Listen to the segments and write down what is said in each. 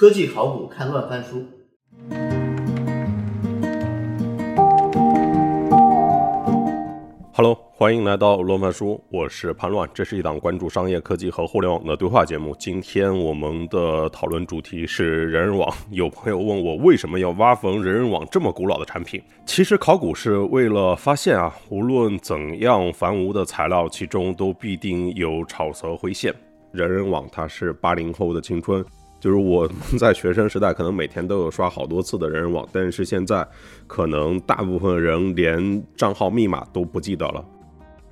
科技考古看乱翻书。Hello，欢迎来到乱翻书，我是潘乱。这是一档关注商业科技和互联网的对话节目。今天我们的讨论主题是人人网。有朋友问我为什么要挖坟人人网这么古老的产品？其实考古是为了发现啊，无论怎样繁芜的材料，其中都必定有草蛇灰线。人人网它是八零后的青春。就是我在学生时代，可能每天都有刷好多次的人人网，但是现在可能大部分人连账号密码都不记得了。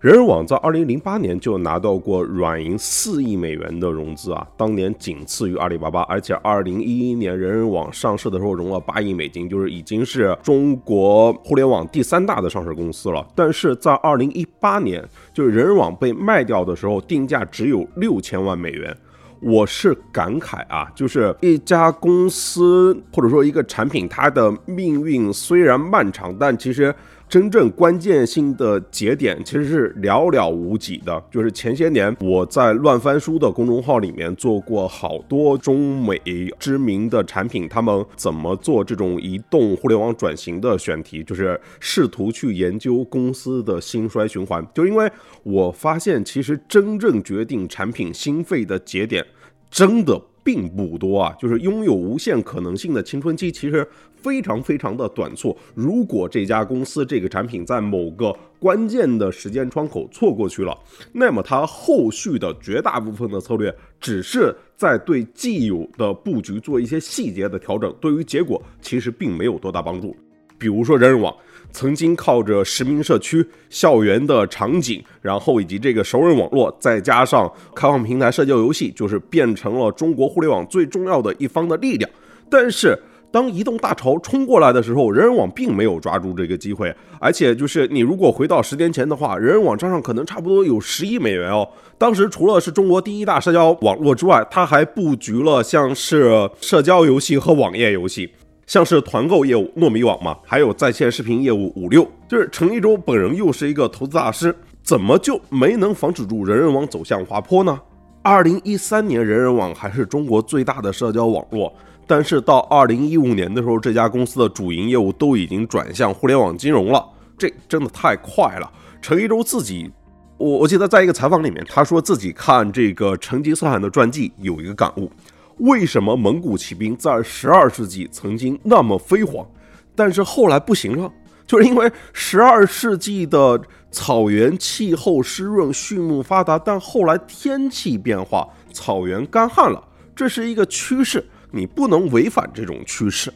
人人网在二零零八年就拿到过软银四亿美元的融资啊，当年仅次于阿里巴巴，而且二零一一年人人网上市的时候融了八亿美金，就是已经是中国互联网第三大的上市公司了。但是在二零一八年，就是人人网被卖掉的时候，定价只有六千万美元。我是感慨啊，就是一家公司或者说一个产品，它的命运虽然漫长，但其实真正关键性的节点其实是寥寥无几的。就是前些年我在乱翻书的公众号里面做过好多中美知名的产品，他们怎么做这种移动互联网转型的选题，就是试图去研究公司的兴衰循环。就因为我发现，其实真正决定产品兴废的节点。真的并不多啊，就是拥有无限可能性的青春期其实非常非常的短促。如果这家公司这个产品在某个关键的时间窗口错过去了，那么它后续的绝大部分的策略只是在对既有的布局做一些细节的调整，对于结果其实并没有多大帮助。比如说人人网。曾经靠着实名社区、校园的场景，然后以及这个熟人网络，再加上开放平台社交游戏，就是变成了中国互联网最重要的一方的力量。但是，当移动大潮冲过来的时候，人人网并没有抓住这个机会。而且，就是你如果回到十年前的话，人人网账上可能差不多有十亿美元哦。当时除了是中国第一大社交网络之外，它还布局了像是社交游戏和网页游戏。像是团购业务糯米网嘛，还有在线视频业务五六，就是陈立洲本人又是一个投资大师，怎么就没能防止住人人网走向滑坡呢？二零一三年，人人网还是中国最大的社交网络，但是到二零一五年的时候，这家公司的主营业务都已经转向互联网金融了，这真的太快了。陈一舟自己，我我记得在一个采访里面，他说自己看这个成吉思汗的传记有一个感悟。为什么蒙古骑兵在十二世纪曾经那么辉煌，但是后来不行了？就是因为十二世纪的草原气候湿润，畜牧发达，但后来天气变化，草原干旱了，这是一个趋势，你不能违反这种趋势。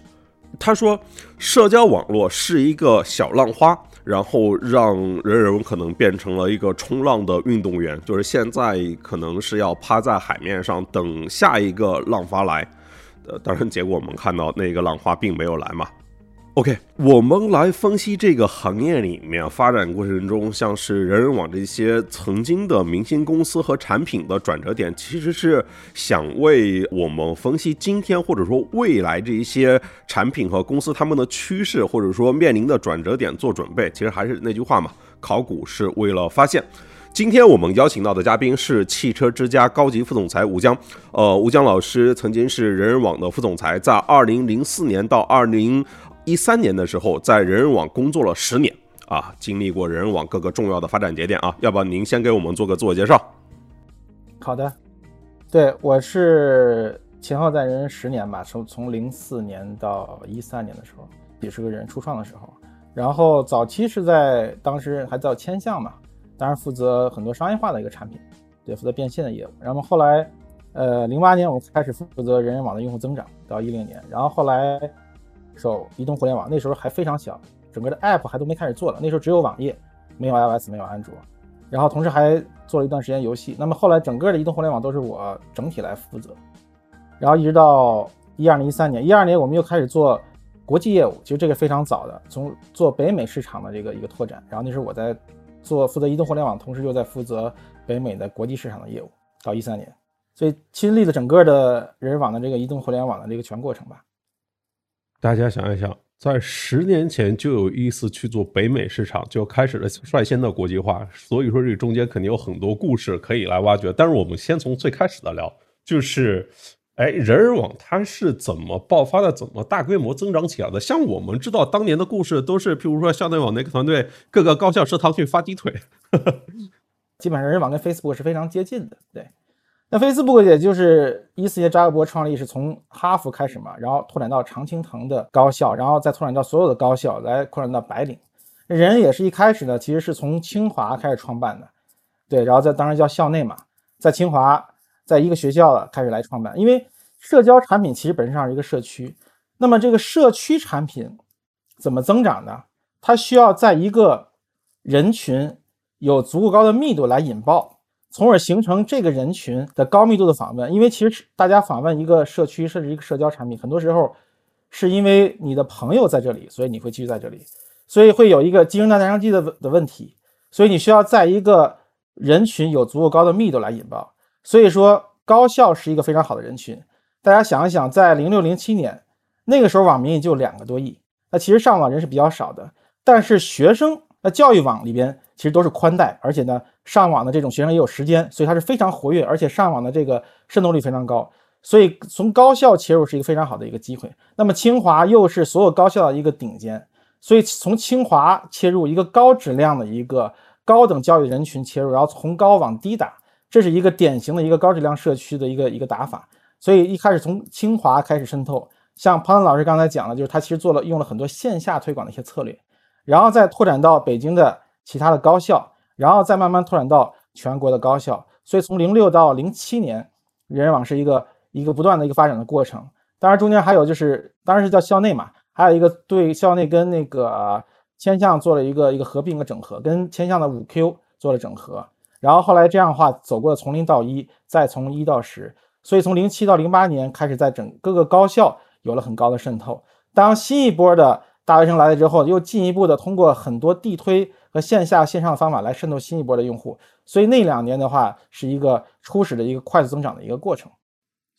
他说，社交网络是一个小浪花。然后让人人可能变成了一个冲浪的运动员，就是现在可能是要趴在海面上等下一个浪花来，呃，当然结果我们看到那个浪花并没有来嘛。OK，我们来分析这个行业里面发展过程中，像是人人网这些曾经的明星公司和产品的转折点，其实是想为我们分析今天或者说未来这一些产品和公司他们的趋势或者说面临的转折点做准备。其实还是那句话嘛，考古是为了发现。今天我们邀请到的嘉宾是汽车之家高级副总裁吴江。呃，吴江老师曾经是人人网的副总裁，在二零零四年到二零。一三年的时候，在人人网工作了十年啊，经历过人人网各个重要的发展节点啊，要不要您先给我们做个自我介绍？好的，对我是前后在人人十年吧，从从零四年到一三年的时候，也是个人初创的时候，然后早期是在当时还叫千象嘛，当然负责很多商业化的一个产品，对，负责变现的业务。然后后来，呃，零八年我开始负责人人网的用户增长，到一零年，然后后来。手移动互联网那时候还非常小，整个的 App 还都没开始做呢。那时候只有网页，没有 iOS，没有安卓。然后同时还做了一段时间游戏。那么后来整个的移动互联网都是我整体来负责。然后一直到一二年、一三年，一二年我们又开始做国际业务，其实这个非常早的，从做北美市场的这个一个拓展。然后那时候我在做负责移动互联网，同时又在负责北美的国际市场的业务。到一三年，所以亲历了整个的人人网的这个移动互联网的这个全过程吧。大家想一想，在十年前就有意思去做北美市场，就开始了率先的国际化。所以说，这中间肯定有很多故事可以来挖掘。但是我们先从最开始的聊，就是，哎，人人网它是怎么爆发的？怎么大规模增长起来的？像我们知道当年的故事，都是譬如说校内网那个团队各个高校食堂去发鸡腿，基本上人人网跟 Facebook 是非常接近的。对，那 Facebook 也就是一四年扎克伯创立是从哈佛开始嘛，然后拓展到常青藤的高校，然后再拓展到所有的高校，来扩展到白领。人也是一开始呢，其实是从清华开始创办的，对，然后在当时叫校内嘛，在清华在一个学校开始来创办，因为。社交产品其实本质上是一个社区，那么这个社区产品怎么增长呢？它需要在一个人群有足够高的密度来引爆，从而形成这个人群的高密度的访问。因为其实大家访问一个社区甚至一个社交产品，很多时候是因为你的朋友在这里，所以你会继续在这里，所以会有一个鸡生蛋蛋生鸡的的问题。所以你需要在一个人群有足够高的密度来引爆。所以说高校是一个非常好的人群。大家想一想，在零六零七年那个时候，网民也就两个多亿，那其实上网人是比较少的。但是学生，那教育网里边其实都是宽带，而且呢，上网的这种学生也有时间，所以它是非常活跃，而且上网的这个渗透率非常高。所以从高校切入是一个非常好的一个机会。那么清华又是所有高校的一个顶尖，所以从清华切入一个高质量的一个高等教育人群切入，然后从高往低打，这是一个典型的一个高质量社区的一个一个打法。所以一开始从清华开始渗透，像庞腾老师刚才讲的，就是他其实做了用了很多线下推广的一些策略，然后再拓展到北京的其他的高校，然后再慢慢拓展到全国的高校。所以从零六到零七年，人人网是一个一个不断的一个发展的过程。当然中间还有就是，当然是叫校内嘛，还有一个对校内跟那个千象做了一个一个合并和整合，跟千象的五 Q 做了整合，然后后来这样的话走过了从零到一，再从一到十。所以从零七到零八年开始，在整各个高校有了很高的渗透。当新一波的大学生来了之后，又进一步的通过很多地推和线下线上方法来渗透新一波的用户。所以那两年的话，是一个初始的一个快速增长的一个过程。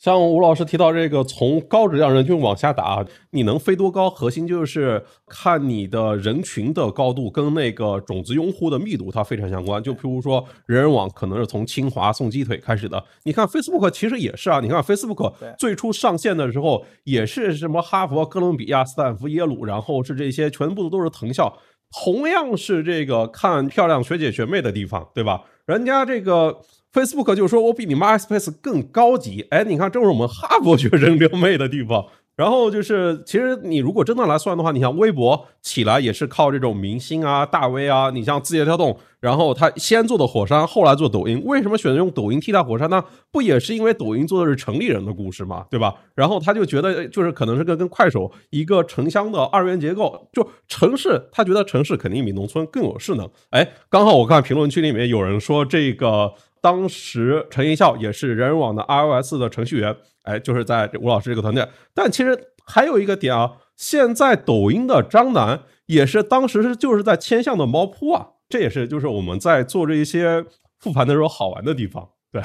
像吴老师提到这个，从高质量人群往下打，你能飞多高？核心就是看你的人群的高度跟那个种子用户的密度，它非常相关。就譬如说，人人网可能是从清华送鸡腿开始的。你看 Facebook 其实也是啊，你看 Facebook 最初上线的时候也是什么哈佛、哥伦比亚、斯坦福、耶鲁，然后是这些全部都是藤校，同样是这个看漂亮学姐学妹的地方，对吧？人家这个。Facebook 就说我比你 MySpace 更高级，哎，你看，这是我们哈佛学生撩妹的地方。然后就是，其实你如果真的来算的话，你像微博起来也是靠这种明星啊、大 V 啊。你像字节跳动，然后他先做的火山，后来做抖音。为什么选择用抖音替代火山呢？不也是因为抖音做的是城里人的故事嘛，对吧？然后他就觉得，就是可能是跟跟快手一个城乡的二元结构，就城市，他觉得城市肯定比农村更有势能。哎，刚好我看评论区里面有人说这个。当时陈一笑也是人人网的 iOS 的程序员，哎，就是在吴老师这个团队。但其实还有一个点啊，现在抖音的张楠也是当时是就是在千象的猫扑啊，这也是就是我们在做这一些复盘的时候好玩的地方，对，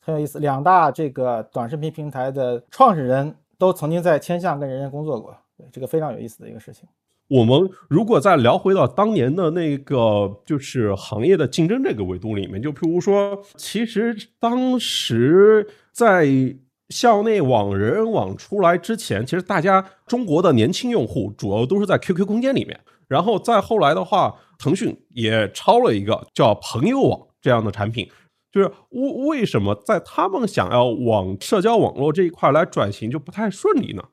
很有意思。两大这个短视频平台的创始人都曾经在千象跟人人工作过，对，这个非常有意思的一个事情。我们如果再聊回到当年的那个就是行业的竞争这个维度里面，就譬如说，其实当时在校内网、人人网出来之前，其实大家中国的年轻用户主要都是在 QQ 空间里面，然后再后来的话，腾讯也抄了一个叫朋友网这样的产品，就是为为什么在他们想要往社交网络这一块来转型就不太顺利呢？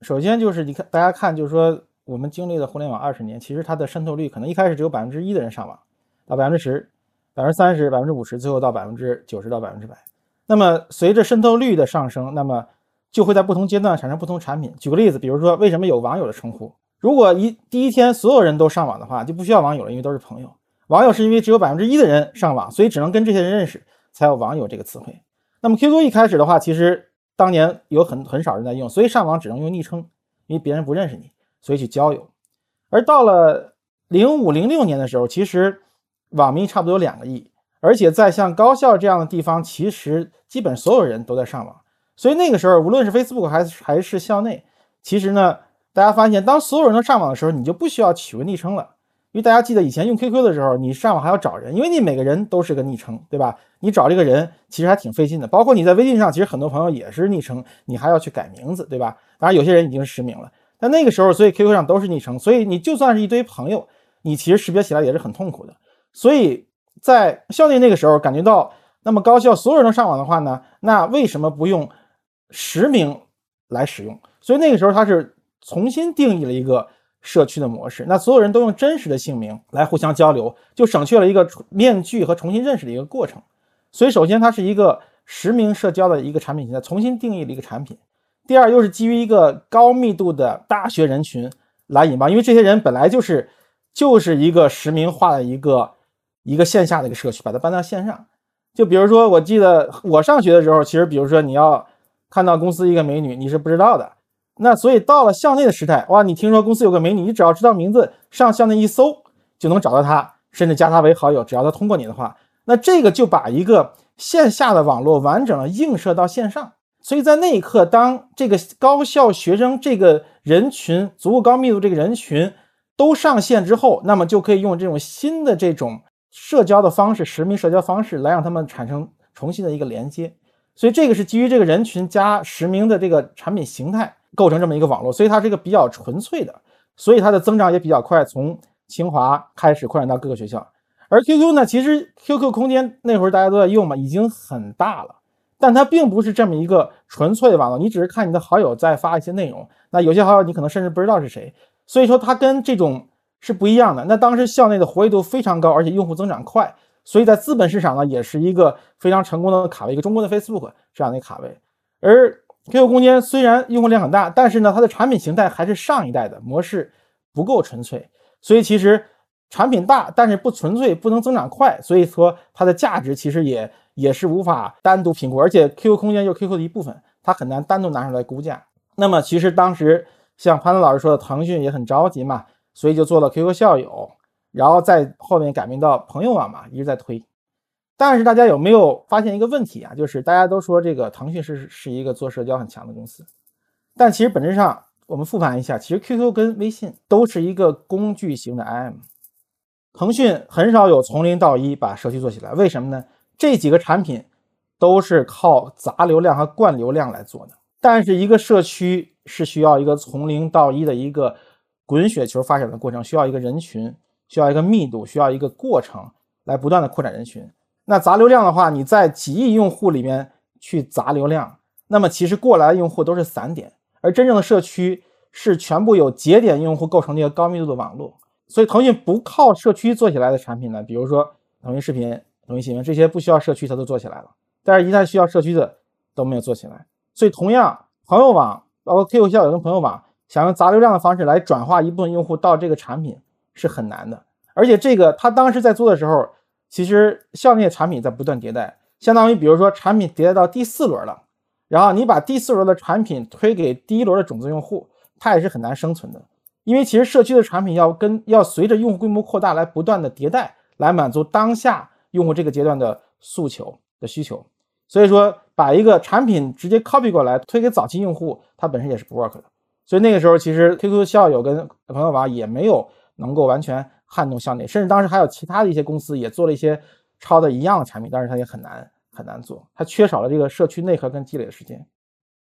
首先就是你看，大家看，就是说。我们经历了互联网二十年，其实它的渗透率可能一开始只有百分之一的人上网，到百分之十、百分之三十、百分之五十，最后到百分之九十到百分之百。那么随着渗透率的上升，那么就会在不同阶段产生不同产品。举个例子，比如说为什么有网友的称呼？如果一第一天所有人都上网的话，就不需要网友了，因为都是朋友。网友是因为只有百分之一的人上网，所以只能跟这些人认识，才有网友这个词汇。那么 QQ 一开始的话，其实当年有很很少人在用，所以上网只能用昵称，因为别人不认识你。所以去交友，而到了零五零六年的时候，其实网民差不多有两个亿，而且在像高校这样的地方，其实基本所有人都在上网。所以那个时候，无论是 Facebook 还是还是校内，其实呢，大家发现，当所有人都上网的时候，你就不需要取个昵称了，因因为大家记得以前用 QQ 的时候，你上网还要找人，因为你每个人都是个昵称，对吧？你找这个人其实还挺费劲的。包括你在微信上，其实很多朋友也是昵称，你还要去改名字，对吧？当然有些人已经实名了，但那个时候，所以 QQ 上都是昵称，所以你就算是一堆朋友，你其实识别起来也是很痛苦的。所以在校内那个时候，感觉到那么高校所有人都上网的话呢，那为什么不用实名来使用？所以那个时候他是重新定义了一个。社区的模式，那所有人都用真实的姓名来互相交流，就省去了一个面具和重新认识的一个过程。所以，首先它是一个实名社交的一个产品形态，重新定义了一个产品。第二，又是基于一个高密度的大学人群来引爆，因为这些人本来就是就是一个实名化的一个一个线下的一个社区，把它搬到线上。就比如说，我记得我上学的时候，其实比如说你要看到公司一个美女，你是不知道的。那所以到了校内的时代，哇，你听说公司有个美女，你只要知道名字，上校内一搜就能找到她，甚至加她为好友。只要她通过你的话，那这个就把一个线下的网络完整的映射到线上。所以在那一刻，当这个高校学生这个人群足够高密度，这个人群都上线之后，那么就可以用这种新的这种社交的方式，实名社交方式来让他们产生重新的一个连接。所以这个是基于这个人群加实名的这个产品形态。构成这么一个网络，所以它是一个比较纯粹的，所以它的增长也比较快，从清华开始扩展到各个学校。而 QQ 呢，其实 QQ 空间那会儿大家都在用嘛，已经很大了，但它并不是这么一个纯粹的网络，你只是看你的好友在发一些内容，那有些好友你可能甚至不知道是谁，所以说它跟这种是不一样的。那当时校内的活跃度非常高，而且用户增长快，所以在资本市场呢，也是一个非常成功的卡位，一个中国的 Facebook 这样的卡位，而。QQ 空间虽然用户量很大，但是呢，它的产品形态还是上一代的模式，不够纯粹。所以其实产品大，但是不纯粹，不能增长快。所以说它的价值其实也也是无法单独评估。而且 QQ 空间就是 QQ 的一部分，它很难单独拿出来估价。那么其实当时像潘子老师说的，腾讯也很着急嘛，所以就做了 QQ 校友，然后在后面改名到朋友网嘛，一直在推。但是大家有没有发现一个问题啊？就是大家都说这个腾讯是是一个做社交很强的公司，但其实本质上我们复盘一下，其实 QQ 跟微信都是一个工具型的 IM。腾讯很少有从零到一把社区做起来，为什么呢？这几个产品都是靠砸流量和灌流量来做的，但是一个社区是需要一个从零到一的一个滚雪球发展的过程，需要一个人群，需要一个密度，需要一个过程来不断的扩展人群。那砸流量的话，你在几亿用户里面去砸流量，那么其实过来的用户都是散点，而真正的社区是全部有节点用户构成的一个高密度的网络。所以腾讯不靠社区做起来的产品呢，比如说腾讯视频、腾讯新闻这些不需要社区它都做起来了，但是一旦需要社区的都没有做起来。所以同样，朋友网包括 QQ 校友跟朋友网，想用砸流量的方式来转化一部分用户到这个产品是很难的。而且这个他当时在做的时候。其实校内的产品在不断迭代，相当于比如说产品迭代到第四轮了，然后你把第四轮的产品推给第一轮的种子用户，它也是很难生存的。因为其实社区的产品要跟要随着用户规模扩大来不断的迭代，来满足当下用户这个阶段的诉求的需求。所以说把一个产品直接 copy 过来推给早期用户，它本身也是不 work 的。所以那个时候其实 QQ 校友跟朋友网也没有能够完全。撼动校内，甚至当时还有其他的一些公司也做了一些抄的一样的产品，但是它也很难很难做，它缺少了这个社区内核跟积累的时间。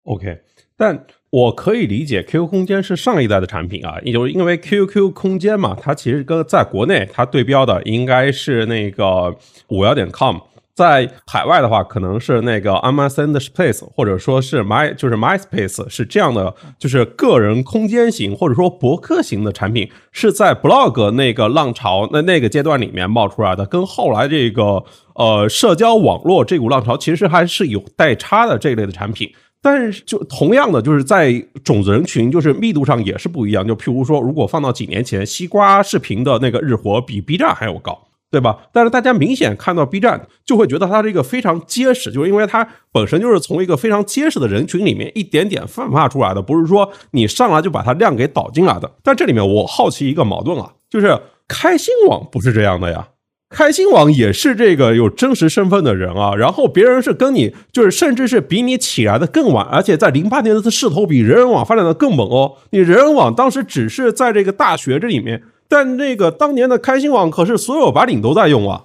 OK，但我可以理解 QQ 空间是上一代的产品啊，就是因为 QQ 空间嘛，它其实跟在国内它对标的应该是那个五幺点 com。在海外的话，可能是那个 MSN 的 Space，或者说是 My 就是 MySpace，是这样的，就是个人空间型或者说博客型的产品，是在 Blog 那个浪潮那那个阶段里面冒出来的，跟后来这个呃社交网络这股浪潮其实还是有代差的这一类的产品。但是就同样的，就是在种子人群就是密度上也是不一样。就譬如说，如果放到几年前，西瓜视频的那个日活比 B 站还要高。对吧？但是大家明显看到 B 站，就会觉得它这个非常结实，就是因为它本身就是从一个非常结实的人群里面一点点泛化出来的，不是说你上来就把它量给导进来的。但这里面我好奇一个矛盾啊，就是开心网不是这样的呀，开心网也是这个有真实身份的人啊，然后别人是跟你，就是甚至是比你起来的更晚，而且在零八年的势头比人人网发展的更猛哦。你人人网当时只是在这个大学这里面。但那个当年的开心网可是所有白领都在用啊。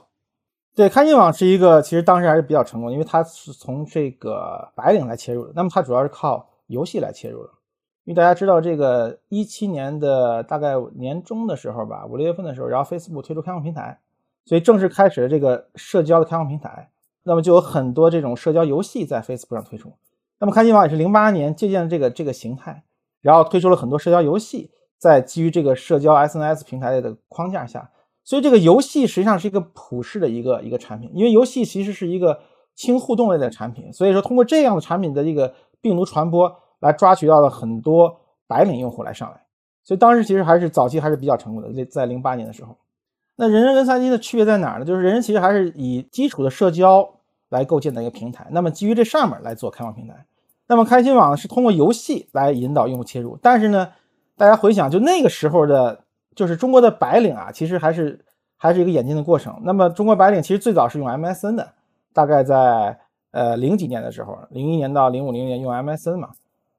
对，开心网是一个，其实当时还是比较成功，因为它是从这个白领来切入的。那么它主要是靠游戏来切入的，因为大家知道，这个一七年的大概年中的时候吧，五六月份的时候，然后 Facebook 推出开放平台，所以正式开始了这个社交的开放平台。那么就有很多这种社交游戏在 Facebook 上推出。那么开心网也是零八年借鉴了这个这个形态，然后推出了很多社交游戏，在基于这个社交 SNS 平台的框架下。所以这个游戏实际上是一个普世的一个一个产品，因为游戏其实是一个轻互动类的产品，所以说通过这样的产品的这个病毒传播来抓取到了很多白领用户来上来，所以当时其实还是早期还是比较成功的。在在零八年的时候，那人人跟三 G 的区别在哪儿呢？就是人人其实还是以基础的社交来构建的一个平台，那么基于这上面来做开放平台。那么开心网是通过游戏来引导用户切入，但是呢，大家回想就那个时候的。就是中国的白领啊，其实还是还是一个演进的过程。那么中国白领其实最早是用 MSN 的，大概在呃零几年的时候，零一年到零五零年用 MSN 嘛，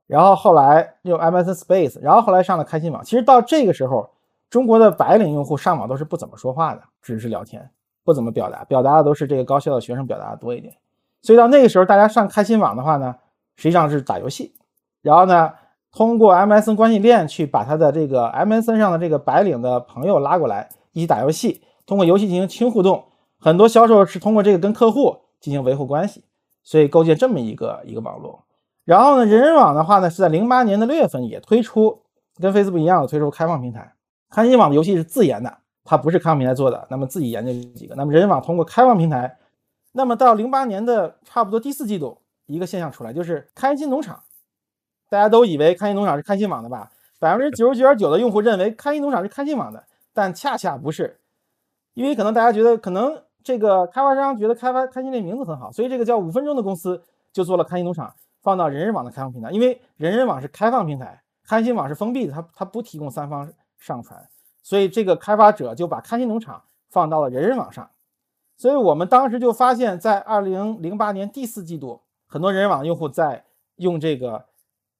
然后后来用 MSN Space，然后后来上了开心网。其实到这个时候，中国的白领用户上网都是不怎么说话的，只是聊天，不怎么表达，表达的都是这个高校的学生表达的多一点。所以到那个时候，大家上开心网的话呢，实际上是打游戏，然后呢。通过 MSN 关系链去把他的这个 MSN 上的这个白领的朋友拉过来一起打游戏，通过游戏进行轻互动。很多销售是通过这个跟客户进行维护关系，所以构建这么一个一个网络。然后呢，人人网的话呢是在零八年的六月份也推出，跟 Facebook 一样的推出开放平台。开心网的游戏是自研的，它不是开放平台做的，那么自己研究几个。那么人人网通过开放平台，那么到零八年的差不多第四季度，一个现象出来就是开心农场。大家都以为开心农场是开心网的吧？百分之九十九点九的用户认为开心农场是开心网的，但恰恰不是，因为可能大家觉得，可能这个开发商觉得开发开心这名字很好，所以这个叫五分钟的公司就做了开心农场，放到人人网的开放平台。因为人人网是开放平台，开心网是封闭的，它它不提供三方上传，所以这个开发者就把开心农场放到了人人网上。所以我们当时就发现，在二零零八年第四季度，很多人人网用户在用这个。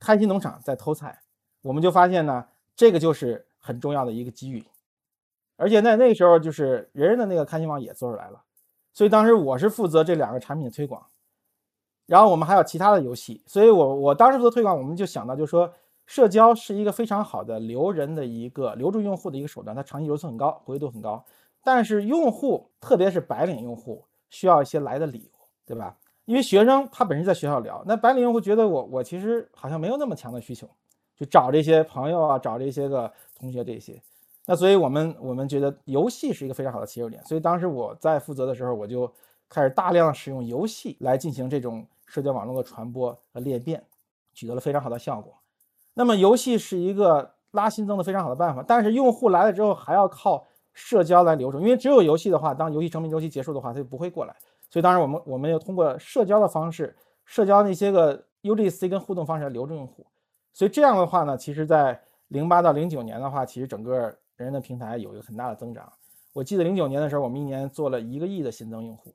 开心农场在偷菜，我们就发现呢，这个就是很重要的一个机遇，而且在那时候，就是人人的那个开心网也做出来了，所以当时我是负责这两个产品的推广，然后我们还有其他的游戏，所以我我当时做推广，我们就想到，就是说社交是一个非常好的留人的一个留住用户的一个手段，它长期留存很高，活跃度很高，但是用户特别是白领用户需要一些来的理由，对吧？因为学生他本身在学校聊，那白领用户觉得我我其实好像没有那么强的需求，就找这些朋友啊，找这些个同学这些，那所以我们我们觉得游戏是一个非常好的切入点，所以当时我在负责的时候，我就开始大量使用游戏来进行这种社交网络的传播和裂变，取得了非常好的效果。那么游戏是一个拉新增的非常好的办法，但是用户来了之后还要靠社交来留住，因为只有游戏的话，当游戏生命周期结束的话，他就不会过来。所以，当然，我们我们要通过社交的方式，社交那些个 UGC 跟互动方式来留住用户。所以这样的话呢，其实，在零八到零九年的话，其实整个人人的平台有一个很大的增长。我记得零九年的时候，我们一年做了一个亿的新增用户。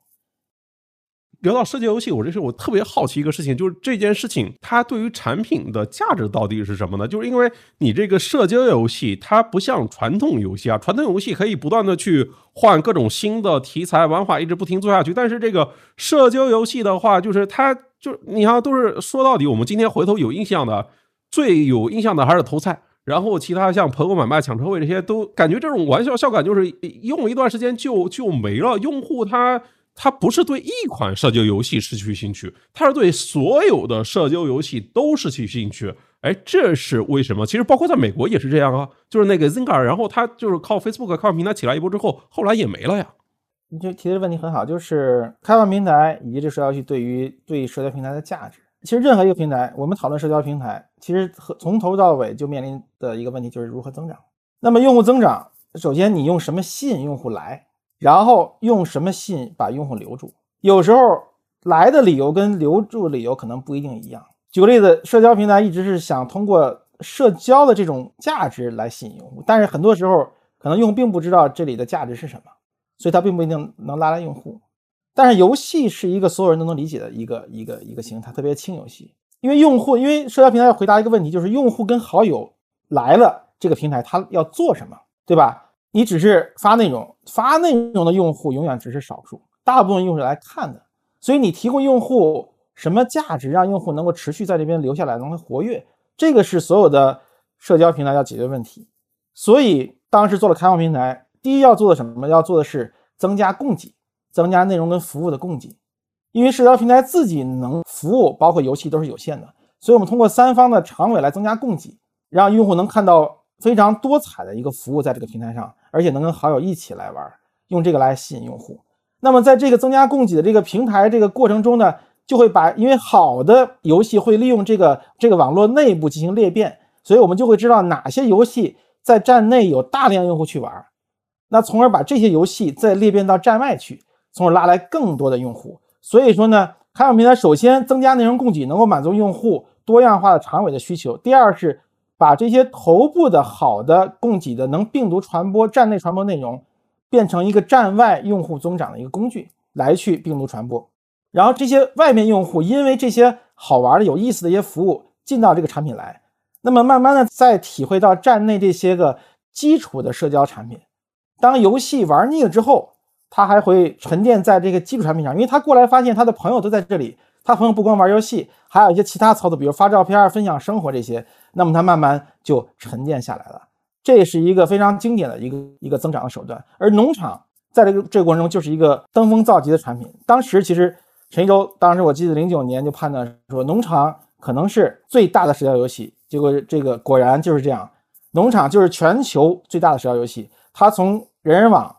聊到社交游戏，我这是我特别好奇一个事情，就是这件事情它对于产品的价值到底是什么呢？就是因为你这个社交游戏，它不像传统游戏啊，传统游戏可以不断的去换各种新的题材玩法，一直不停做下去。但是这个社交游戏的话，就是它就你看都是说到底，我们今天回头有印象的，最有印象的还是偷菜，然后其他像朋友买卖、抢车位这些，都感觉这种玩笑笑感就是用一段时间就就没了，用户他。他不是对一款社交游戏失去兴趣，他是对所有的社交游戏都失去兴趣。哎，这是为什么？其实包括在美国也是这样啊，就是那个 Zynga，然后他就是靠 Facebook 开放平台起来一波之后，后来也没了呀。你这提的问题很好，就是开放平台以及这社交游戏对于对社交平台的价值。其实任何一个平台，我们讨论社交平台，其实和从头到尾就面临的一个问题就是如何增长。那么用户增长，首先你用什么吸引用户来？然后用什么吸引把用户留住？有时候来的理由跟留住理由可能不一定一样。举个例子，社交平台一直是想通过社交的这种价值来吸引用户，但是很多时候可能用户并不知道这里的价值是什么，所以它并不一定能拉来用户。但是游戏是一个所有人都能理解的一个一个一个形态，特别轻游戏，因为用户因为社交平台要回答一个问题，就是用户跟好友来了这个平台，他要做什么，对吧？你只是发内容，发内容的用户永远只是少数，大部分用户来看的。所以你提供用户什么价值，让用户能够持续在这边留下来，能够活跃，这个是所有的社交平台要解决问题。所以当时做了开放平台，第一要做的什么？要做的是增加供给，增加内容跟服务的供给。因为社交平台自己能服务，包括游戏都是有限的，所以我们通过三方的长尾来增加供给，让用户能看到非常多彩的一个服务在这个平台上，而且能跟好友一起来玩，用这个来吸引用户。那么在这个增加供给的这个平台这个过程中呢，就会把因为好的游戏会利用这个这个网络内部进行裂变，所以我们就会知道哪些游戏在站内有大量用户去玩，那从而把这些游戏再裂变到站外去，从而拉来更多的用户。所以说呢，开放平台首先增加内容供给，能够满足用户多样化的长尾的需求。第二是把这些头部的好的供给的能病毒传播、站内传播内容，变成一个站外用户增长的一个工具，来去病毒传播。然后这些外面用户因为这些好玩的、有意思的一些服务进到这个产品来，那么慢慢的再体会到站内这些个基础的社交产品。当游戏玩腻了之后。他还会沉淀在这个基础产品上，因为他过来发现他的朋友都在这里，他朋友不光玩游戏，还有一些其他操作，比如发照片、分享生活这些，那么它慢慢就沉淀下来了。这是一个非常经典的一个一个增长的手段。而农场在这个这个过程中就是一个登峰造极的产品。当时其实陈一舟，当时我记得零九年就判断说农场可能是最大的社交游戏，结果这个果然就是这样，农场就是全球最大的社交游戏。它从人人网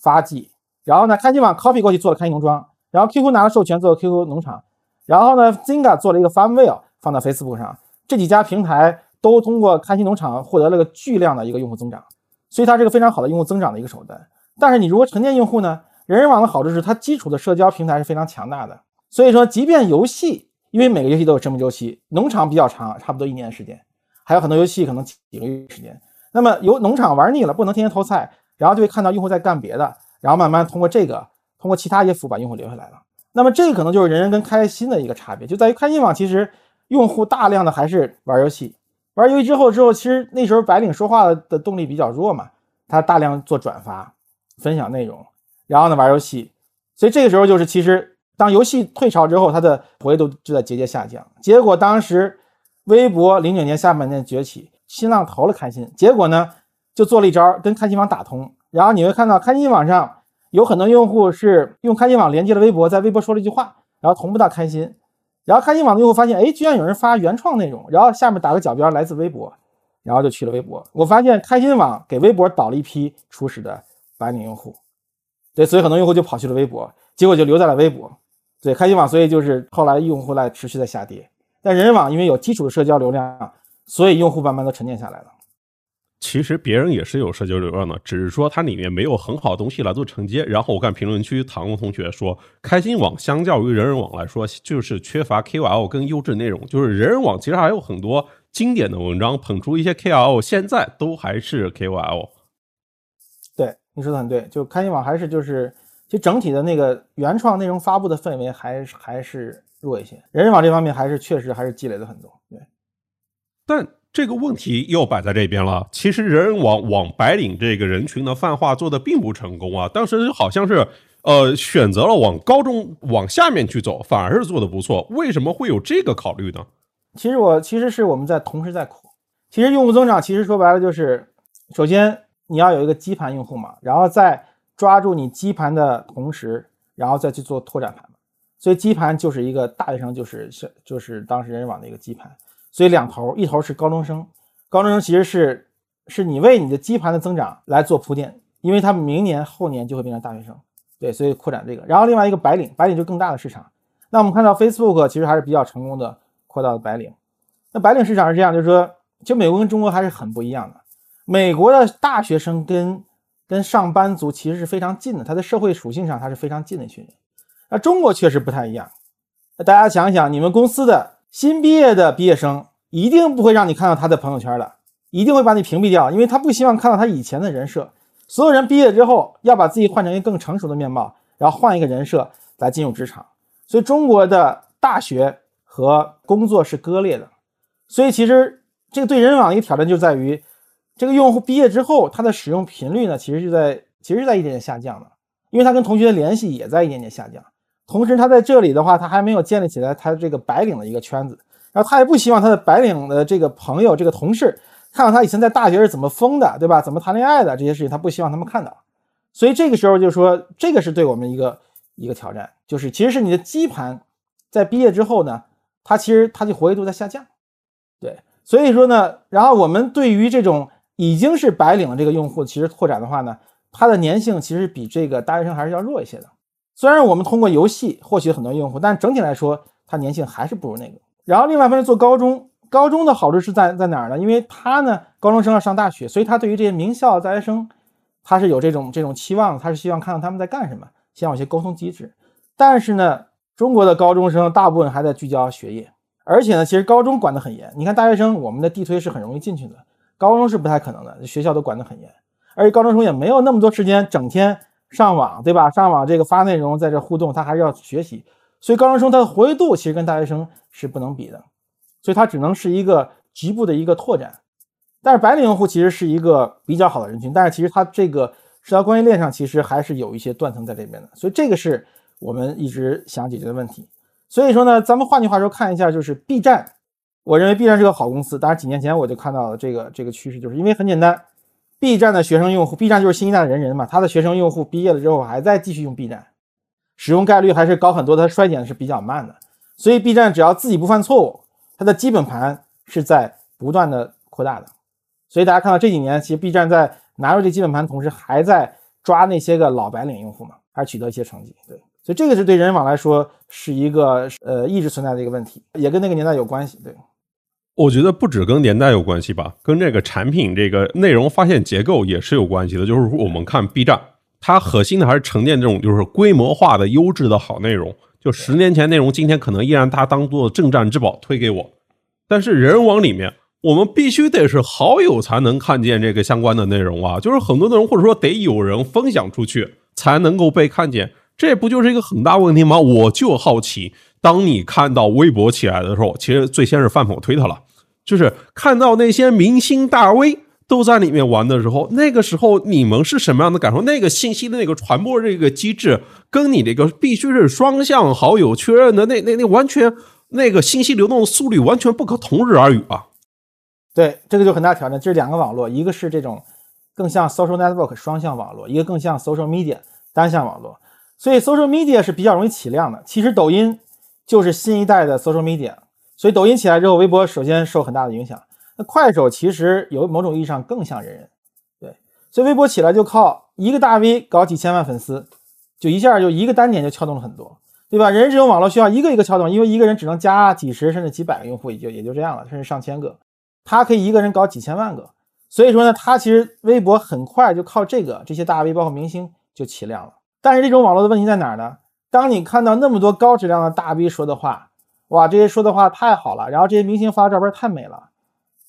发迹。然后呢，开心网 copy 过去做了开心农庄，然后 QQ 拿了授权做了 QQ 农场，然后呢 Zinga 做了一个 Farmville 放到 Facebook 上，这几家平台都通过开心农场获得了个巨量的一个用户增长，所以它是个非常好的用户增长的一个手段。但是你如果沉淀用户呢，人人网的好处是它基础的社交平台是非常强大的，所以说即便游戏，因为每个游戏都有生命周期，农场比较长，差不多一年时间，还有很多游戏可能几个月时间，那么有农场玩腻了，不能天天偷菜，然后就会看到用户在干别的。然后慢慢通过这个，通过其他一些服务把用户留下来了。那么这可能就是人人跟开心的一个差别，就在于开心网其实用户大量的还是玩游戏，玩游戏之后之后，其实那时候白领说话的动力比较弱嘛，他大量做转发、分享内容，然后呢玩游戏，所以这个时候就是其实当游戏退潮之后，它的活跃度就在节节下降。结果当时微博零九年下半年崛起，新浪投了开心，结果呢就做了一招跟开心网打通。然后你会看到开心网上有很多用户是用开心网连接了微博，在微博说了一句话，然后同步到开心，然后开心网的用户发现，哎，居然有人发原创内容，然后下面打个角标来自微博，然后就去了微博。我发现开心网给微博导了一批初始的白领用户，对，所以很多用户就跑去了微博，结果就留在了微博。对，开心网所以就是后来用户来持续在下跌，但人人网因为有基础的社交流量，所以用户慢慢都沉淀下来了。其实别人也是有社交流量的，只是说它里面没有很好的东西来做承接。然后我看评论区唐工同学说，开心网相较于人人网来说，就是缺乏 KOL 跟优质内容。就是人人网其实还有很多经典的文章，捧出一些 KOL，现在都还是 KOL。对，你说的很对，就开心网还是就是，其实整体的那个原创内容发布的氛围还是还是弱一些。人人网这方面还是确实还是积累了很多。对，但。这个问题又摆在这边了。其实人人网往白领这个人群的泛化做的并不成功啊。当时好像是呃选择了往高中往下面去走，反而是做的不错。为什么会有这个考虑呢？其实我其实是我们在同时在扩。其实用户增长其实说白了就是，首先你要有一个基盘用户嘛，然后在抓住你基盘的同时，然后再去做拓展盘嘛。所以基盘就是一个大学生，就是是就是当时人人网的一个基盘。所以两头，一头是高中生，高中生其实是是你为你的基盘的增长来做铺垫，因为他们明年后年就会变成大学生，对，所以扩展这个。然后另外一个白领，白领就更大的市场。那我们看到 Facebook 其实还是比较成功的扩到了白领。那白领市场是这样，就是说，就美国跟中国还是很不一样的。美国的大学生跟跟上班族其实是非常近的，他的社会属性上他是非常近的一群人。那中国确实不太一样。那大家想想，你们公司的。新毕业的毕业生一定不会让你看到他的朋友圈的，一定会把你屏蔽掉，因为他不希望看到他以前的人设。所有人毕业之后要把自己换成一个更成熟的面貌，然后换一个人设来进入职场。所以中国的大学和工作是割裂的。所以其实这个对人网的一个挑战就在于，这个用户毕业之后，他的使用频率呢，其实就在其实是在一点点下降的，因为他跟同学的联系也在一点点下降。同时，他在这里的话，他还没有建立起来他这个白领的一个圈子，然后他也不希望他的白领的这个朋友、这个同事看到他以前在大学是怎么疯的，对吧？怎么谈恋爱的这些事情，他不希望他们看到。所以这个时候就说，这个是对我们一个一个挑战，就是其实是你的基盘在毕业之后呢，它其实它的活跃度在下降，对。所以说呢，然后我们对于这种已经是白领的这个用户，其实拓展的话呢，它的粘性其实比这个大学生还是要弱一些的。虽然我们通过游戏获取很多用户，但整体来说，它粘性还是不如那个。然后另外一方面做高中，高中的好处是在在哪儿呢？因为他呢，高中生要上大学，所以他对于这些名校大学生，他是有这种这种期望，他是希望看到他们在干什么，希望有些沟通机制。但是呢，中国的高中生大部分还在聚焦学业，而且呢，其实高中管得很严。你看大学生，我们的地推是很容易进去的，高中是不太可能的，学校都管得很严，而且高中生也没有那么多时间整天。上网对吧？上网这个发内容，在这互动，他还是要学习，所以高中生他的活跃度其实跟大学生是不能比的，所以它只能是一个局部的一个拓展。但是白领用户其实是一个比较好的人群，但是其实它这个社交关系链上其实还是有一些断层在这边的，所以这个是我们一直想解决的问题。所以说呢，咱们换句话说看一下，就是 B 站，我认为 B 站是个好公司。当然几年前我就看到了这个这个趋势，就是因为很简单。B 站的学生用户，B 站就是新一代的人人嘛，他的学生用户毕业了之后还在继续用 B 站，使用概率还是高很多，它衰减是比较慢的。所以 B 站只要自己不犯错误，它的基本盘是在不断的扩大的。所以大家看到这几年，其实 B 站在拿入这基本盘同时，还在抓那些个老白领用户嘛，还取得一些成绩。对，所以这个是对人人网来说是一个呃一直存在的一个问题，也跟那个年代有关系。对。我觉得不止跟年代有关系吧，跟这个产品这个内容发现结构也是有关系的。就是我们看 B 站，它核心的还是沉淀这种就是规模化的优质的好内容。就十年前内容，今天可能依然它当做镇战之宝推给我。但是人网里面，我们必须得是好友才能看见这个相关的内容啊，就是很多内容或者说得有人分享出去才能够被看见，这不就是一个很大问题吗？我就好奇。当你看到微博起来的时候，其实最先是饭否推特了，就是看到那些明星大 V 都在里面玩的时候，那个时候你们是什么样的感受？那个信息的那个传播这个机制，跟你这个必须是双向好友确认的那那那完全那个信息流动的速率完全不可同日而语啊！对，这个就很大挑战。这是两个网络，一个是这种更像 social network 双向网络，一个更像 social media 单向网络。所以 social media 是比较容易起量的。其实抖音。就是新一代的 social media，所以抖音起来之后，微博首先受很大的影响。那快手其实有某种意义上更像人人，对，所以微博起来就靠一个大 V 搞几千万粉丝，就一下就一个单点就撬动了很多，对吧？人人这种网络需要一个一个撬动，因为一个人只能加几十甚至几百个用户，也就也就这样了，甚至上千个，他可以一个人搞几千万个。所以说呢，他其实微博很快就靠这个这些大 V 包括明星就起量了。但是这种网络的问题在哪儿呢？当你看到那么多高质量的大 V 说的话，哇，这些说的话太好了，然后这些明星发的照片太美了，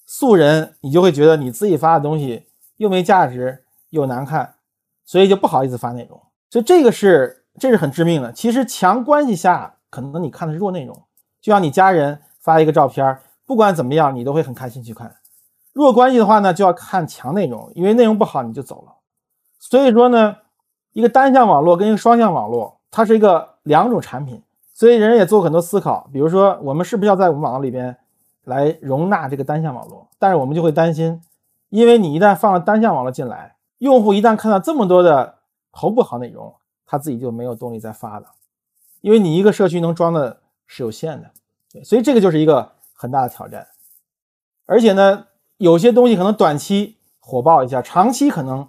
素人你就会觉得你自己发的东西又没价值又难看，所以就不好意思发内容。所以这个是这是很致命的。其实强关系下，可能你看的是弱内容，就像你家人发一个照片，不管怎么样你都会很开心去看。弱关系的话呢，就要看强内容，因为内容不好你就走了。所以说呢，一个单向网络跟一个双向网络。它是一个两种产品，所以人人也做很多思考。比如说，我们是不是要在我们网络里边来容纳这个单向网络？但是我们就会担心，因为你一旦放了单向网络进来，用户一旦看到这么多的头部好内容，他自己就没有动力再发了，因为你一个社区能装的是有限的。所以这个就是一个很大的挑战。而且呢，有些东西可能短期火爆一下，长期可能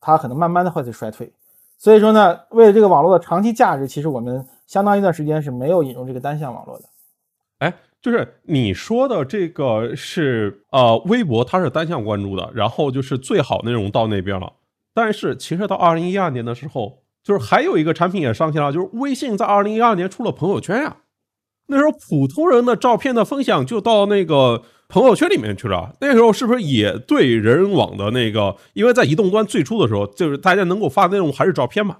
它可能慢慢的会衰退。所以说呢，为了这个网络的长期价值，其实我们相当一段时间是没有引入这个单向网络的。哎，就是你说的这个是呃，微博它是单向关注的，然后就是最好内容到那边了。但是其实到二零一二年的时候，就是还有一个产品也上线了，就是微信在二零一二年出了朋友圈呀。那时候普通人的照片的分享就到那个。朋友圈里面去了，那时候是不是也对人网的那个？因为在移动端最初的时候，就是大家能够发的内容还是照片嘛，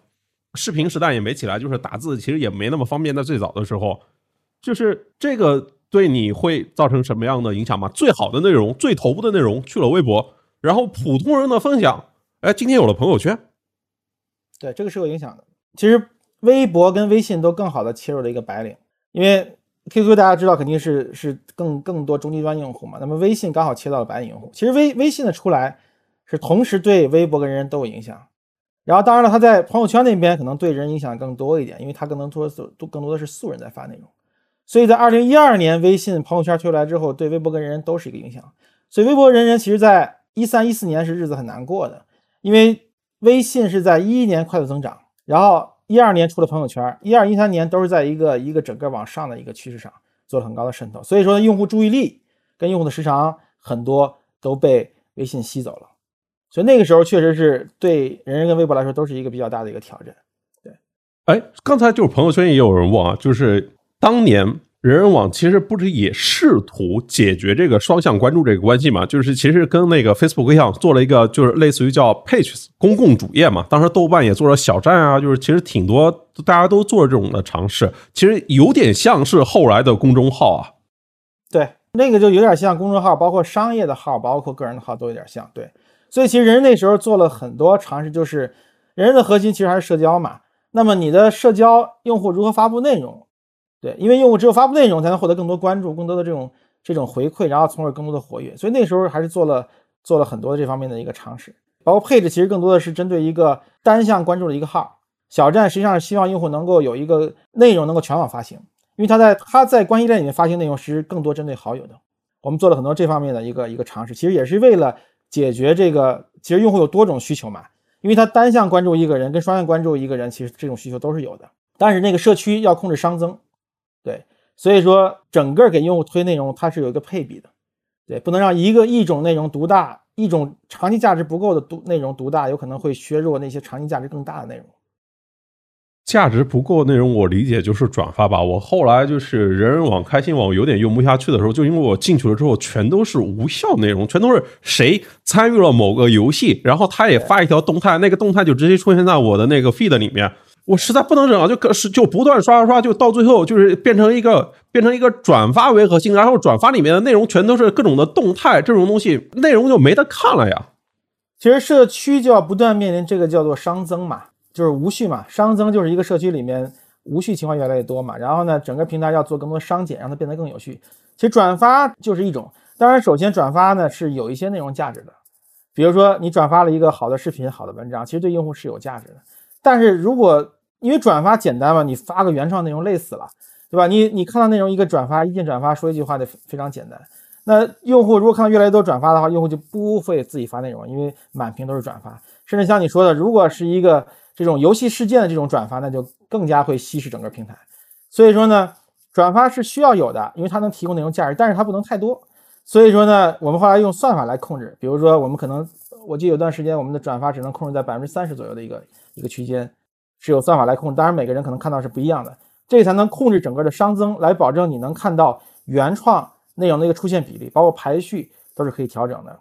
视频时代也没起来，就是打字其实也没那么方便。在最早的时候，就是这个对你会造成什么样的影响吗？最好的内容、最头部的内容去了微博，然后普通人的分享，哎，今天有了朋友圈，对，这个是有影响的。其实微博跟微信都更好的切入了一个白领，因为 QQ 大家知道肯定是是更更多中低端用户嘛，那么微信刚好切到了白领用户。其实微微信的出来是同时对微博跟人人都有影响，然后当然了，他在朋友圈那边可能对人影响更多一点，因为他更能多都更多的是素人在发内容。所以在二零一二年微信朋友圈推出来之后，对微博跟人人都是一个影响。所以微博人人其实在一三一四年是日子很难过的，因为微信是在一一年快速增长，然后一二年出了朋友圈，一二一三年都是在一个一个整个往上的一个趋势上做了很高的渗透。所以说用户注意力跟用户的时长很多都被微信吸走了。所以那个时候确实是对人人跟微博来说都是一个比较大的一个挑战。对，哎，刚才就是朋友圈也有人问啊，就是。当年人人网其实不是也试图解决这个双向关注这个关系嘛？就是其实跟那个 Facebook 一样，做了一个就是类似于叫 Pages 公共主页嘛。当时豆瓣也做了小站啊，就是其实挺多大家都做了这种的尝试。其实有点像是后来的公众号啊。对，那个就有点像公众号，包括商业的号，包括个人的号都有点像。对，所以其实人那时候做了很多尝试，就是人的核心其实还是社交嘛。那么你的社交用户如何发布内容？对，因为用户只有发布内容，才能获得更多关注、更多的这种这种回馈，然后从而更多的活跃。所以那时候还是做了做了很多这方面的一个尝试，包括配置，其实更多的是针对一个单向关注的一个号。小站实际上是希望用户能够有一个内容能够全网发行，因为他在他在关系链里面发行内容其实更多针对好友的。我们做了很多这方面的一个一个尝试，其实也是为了解决这个，其实用户有多种需求嘛，因为他单向关注一个人跟双向关注一个人，其实这种需求都是有的，但是那个社区要控制熵增。对，所以说整个给用户推内容，它是有一个配比的，对，不能让一个一种内容独大，一种长期价值不够的独内容独大，有可能会削弱那些长期价值更大的内容。价值不够内容，我理解就是转发吧。我后来就是人人网、开心网有点用不下去的时候，就因为我进去了之后，全都是无效内容，全都是谁参与了某个游戏，然后他也发一条动态，那个动态就直接出现在我的那个 feed 里面。我实在不能忍啊，就可是就不断刷刷刷，就到最后就是变成一个变成一个转发为核心，然后转发里面的内容全都是各种的动态，这种东西内容就没得看了呀。其实社区就要不断面临这个叫做熵增嘛，就是无序嘛。熵增就是一个社区里面无序情况越来越多嘛，然后呢，整个平台要做更多商减，让它变得更有序。其实转发就是一种，当然首先转发呢是有一些内容价值的，比如说你转发了一个好的视频、好的文章，其实对用户是有价值的。但是如果因为转发简单嘛，你发个原创内容累死了，对吧？你你看到内容一个转发，一键转发，说一句话的非常简单。那用户如果看到越来越多转发的话，用户就不会自己发内容，因为满屏都是转发。甚至像你说的，如果是一个这种游戏事件的这种转发，那就更加会稀释整个平台。所以说呢，转发是需要有的，因为它能提供内容价值，但是它不能太多。所以说呢，我们后来用算法来控制，比如说我们可能，我记得有段时间我们的转发只能控制在百分之三十左右的一个一个区间。是有算法来控制，当然每个人可能看到是不一样的，这才能控制整个的熵增，来保证你能看到原创内容的一个出现比例，包括排序都是可以调整的。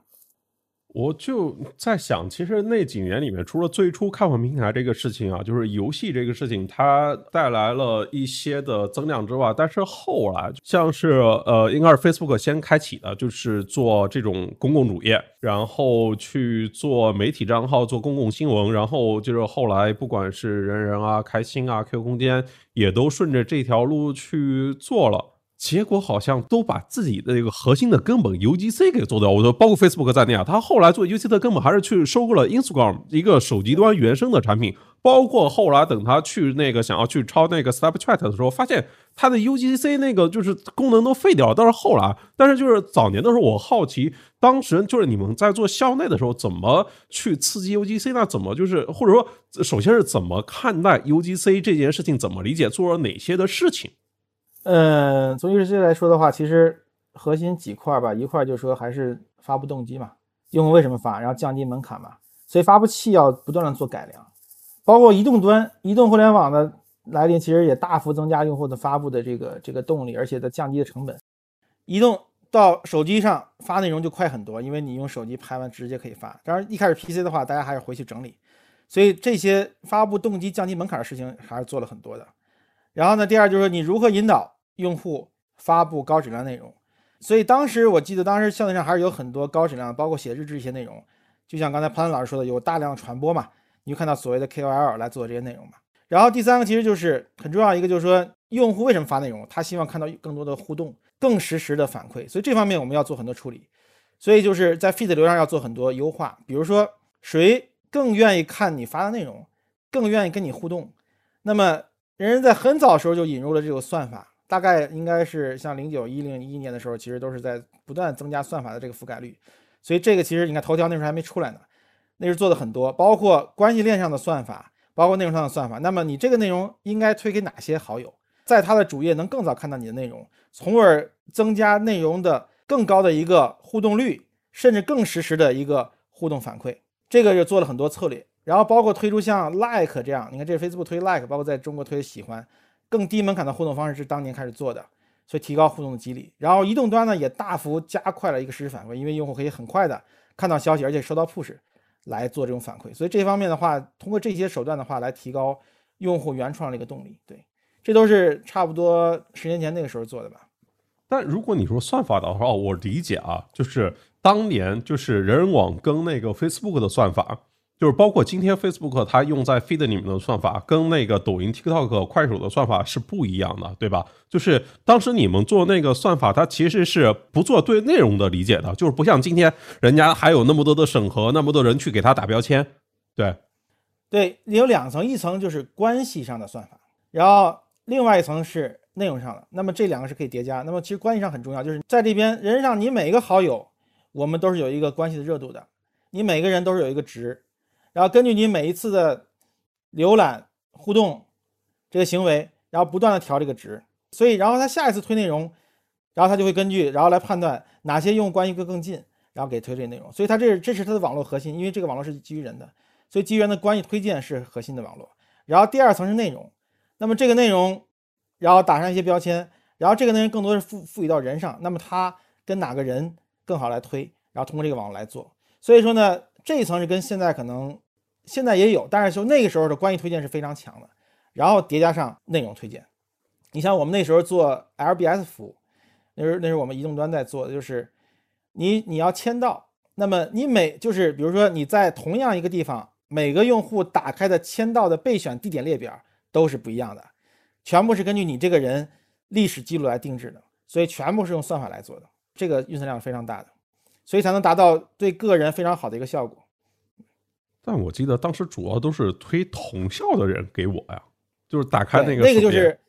我就在想，其实那几年里面，除了最初开放平台这个事情啊，就是游戏这个事情，它带来了一些的增量之外，但是后来像是呃，应该是 Facebook 先开启的，就是做这种公共主页，然后去做媒体账号，做公共新闻，然后就是后来不管是人人啊、开心啊、QQ 空间，也都顺着这条路去做了。结果好像都把自己的这个核心的根本 UGC 给做掉。我说，包括 Facebook 在内啊，他后来做 UGC 的根本还是去收购了 Instagram 一个手机端原生的产品。包括后来等他去那个想要去抄那个 Snapchat 的时候，发现他的 UGC 那个就是功能都废掉了。但是后来，但是就是早年的时候，我好奇当时就是你们在做校内的时候，怎么去刺激 UGC 那？怎么就是或者说，首先是怎么看待 UGC 这件事情？怎么理解？做了哪些的事情？嗯，从 UGC 来说的话，其实核心几块吧，一块就是说还是发布动机嘛，用户为什么发，然后降低门槛嘛，所以发布器要不断的做改良，包括移动端，移动互联网的来临，其实也大幅增加用户的发布的这个这个动力，而且在降低的成本。移动到手机上发内容就快很多，因为你用手机拍完直接可以发。当然一开始 PC 的话，大家还是回去整理，所以这些发布动机降低门槛的事情还是做了很多的。然后呢，第二就是说你如何引导。用户发布高质量内容，所以当时我记得，当时校内上还是有很多高质量，包括写日志一些内容，就像刚才潘老师说的，有大量传播嘛，你就看到所谓的 KOL 来做这些内容嘛。然后第三个其实就是很重要一个，就是说用户为什么发内容？他希望看到更多的互动，更实时的反馈。所以这方面我们要做很多处理。所以就是在 feed 流上要做很多优化，比如说谁更愿意看你发的内容，更愿意跟你互动。那么人人在很早的时候就引入了这个算法，大概应该是像零九一零一年的时候，其实都是在不断增加算法的这个覆盖率。所以这个其实你看头条那时候还没出来呢，那时候做的很多，包括关系链上的算法。包括内容上的算法，那么你这个内容应该推给哪些好友，在他的主页能更早看到你的内容，从而增加内容的更高的一个互动率，甚至更实时的一个互动反馈。这个就做了很多策略，然后包括推出像 Like 这样，你看这是 Facebook 推 Like，包括在中国推喜欢，更低门槛的互动方式是当年开始做的，所以提高互动的激励。然后移动端呢也大幅加快了一个实时反馈，因为用户可以很快的看到消息，而且收到 Push。来做这种反馈，所以这方面的话，通过这些手段的话，来提高用户原创的一个动力。对，这都是差不多十年前那个时候做的吧。但如果你说算法的话，我理解啊，就是当年就是人人网跟那个 Facebook 的算法。就是包括今天 Facebook 它用在 Feed 里面的算法，跟那个抖音、TikTok、快手的算法是不一样的，对吧？就是当时你们做那个算法，它其实是不做对内容的理解的，就是不像今天人家还有那么多的审核，那么多人去给他打标签。对，对，有两层，一层就是关系上的算法，然后另外一层是内容上的。那么这两个是可以叠加。那么其实关系上很重要，就是在这边人上，你每一个好友，我们都是有一个关系的热度的，你每个人都是有一个值。然后根据你每一次的浏览互动这个行为，然后不断的调这个值，所以然后他下一次推内容，然后他就会根据然后来判断哪些用户关系更更近，然后给推这内容。所以它这这是它的网络核心，因为这个网络是基于人的，所以基于人的关系推荐是核心的网络。然后第二层是内容，那么这个内容然后打上一些标签，然后这个内容更多是赋赋予到人上，那么他跟哪个人更好来推，然后通过这个网络来做。所以说呢，这一层是跟现在可能。现在也有，但是就那个时候的关系推荐是非常强的，然后叠加上内容推荐。你像我们那时候做 LBS 服务，那时候那是我们移动端在做的，就是你你要签到，那么你每就是比如说你在同样一个地方，每个用户打开的签到的备选地点列表都是不一样的，全部是根据你这个人历史记录来定制的，所以全部是用算法来做的，这个运算量非常大的，所以才能达到对个人非常好的一个效果。但我记得当时主要都是推同校的人给我呀，就是打开那个那个就是，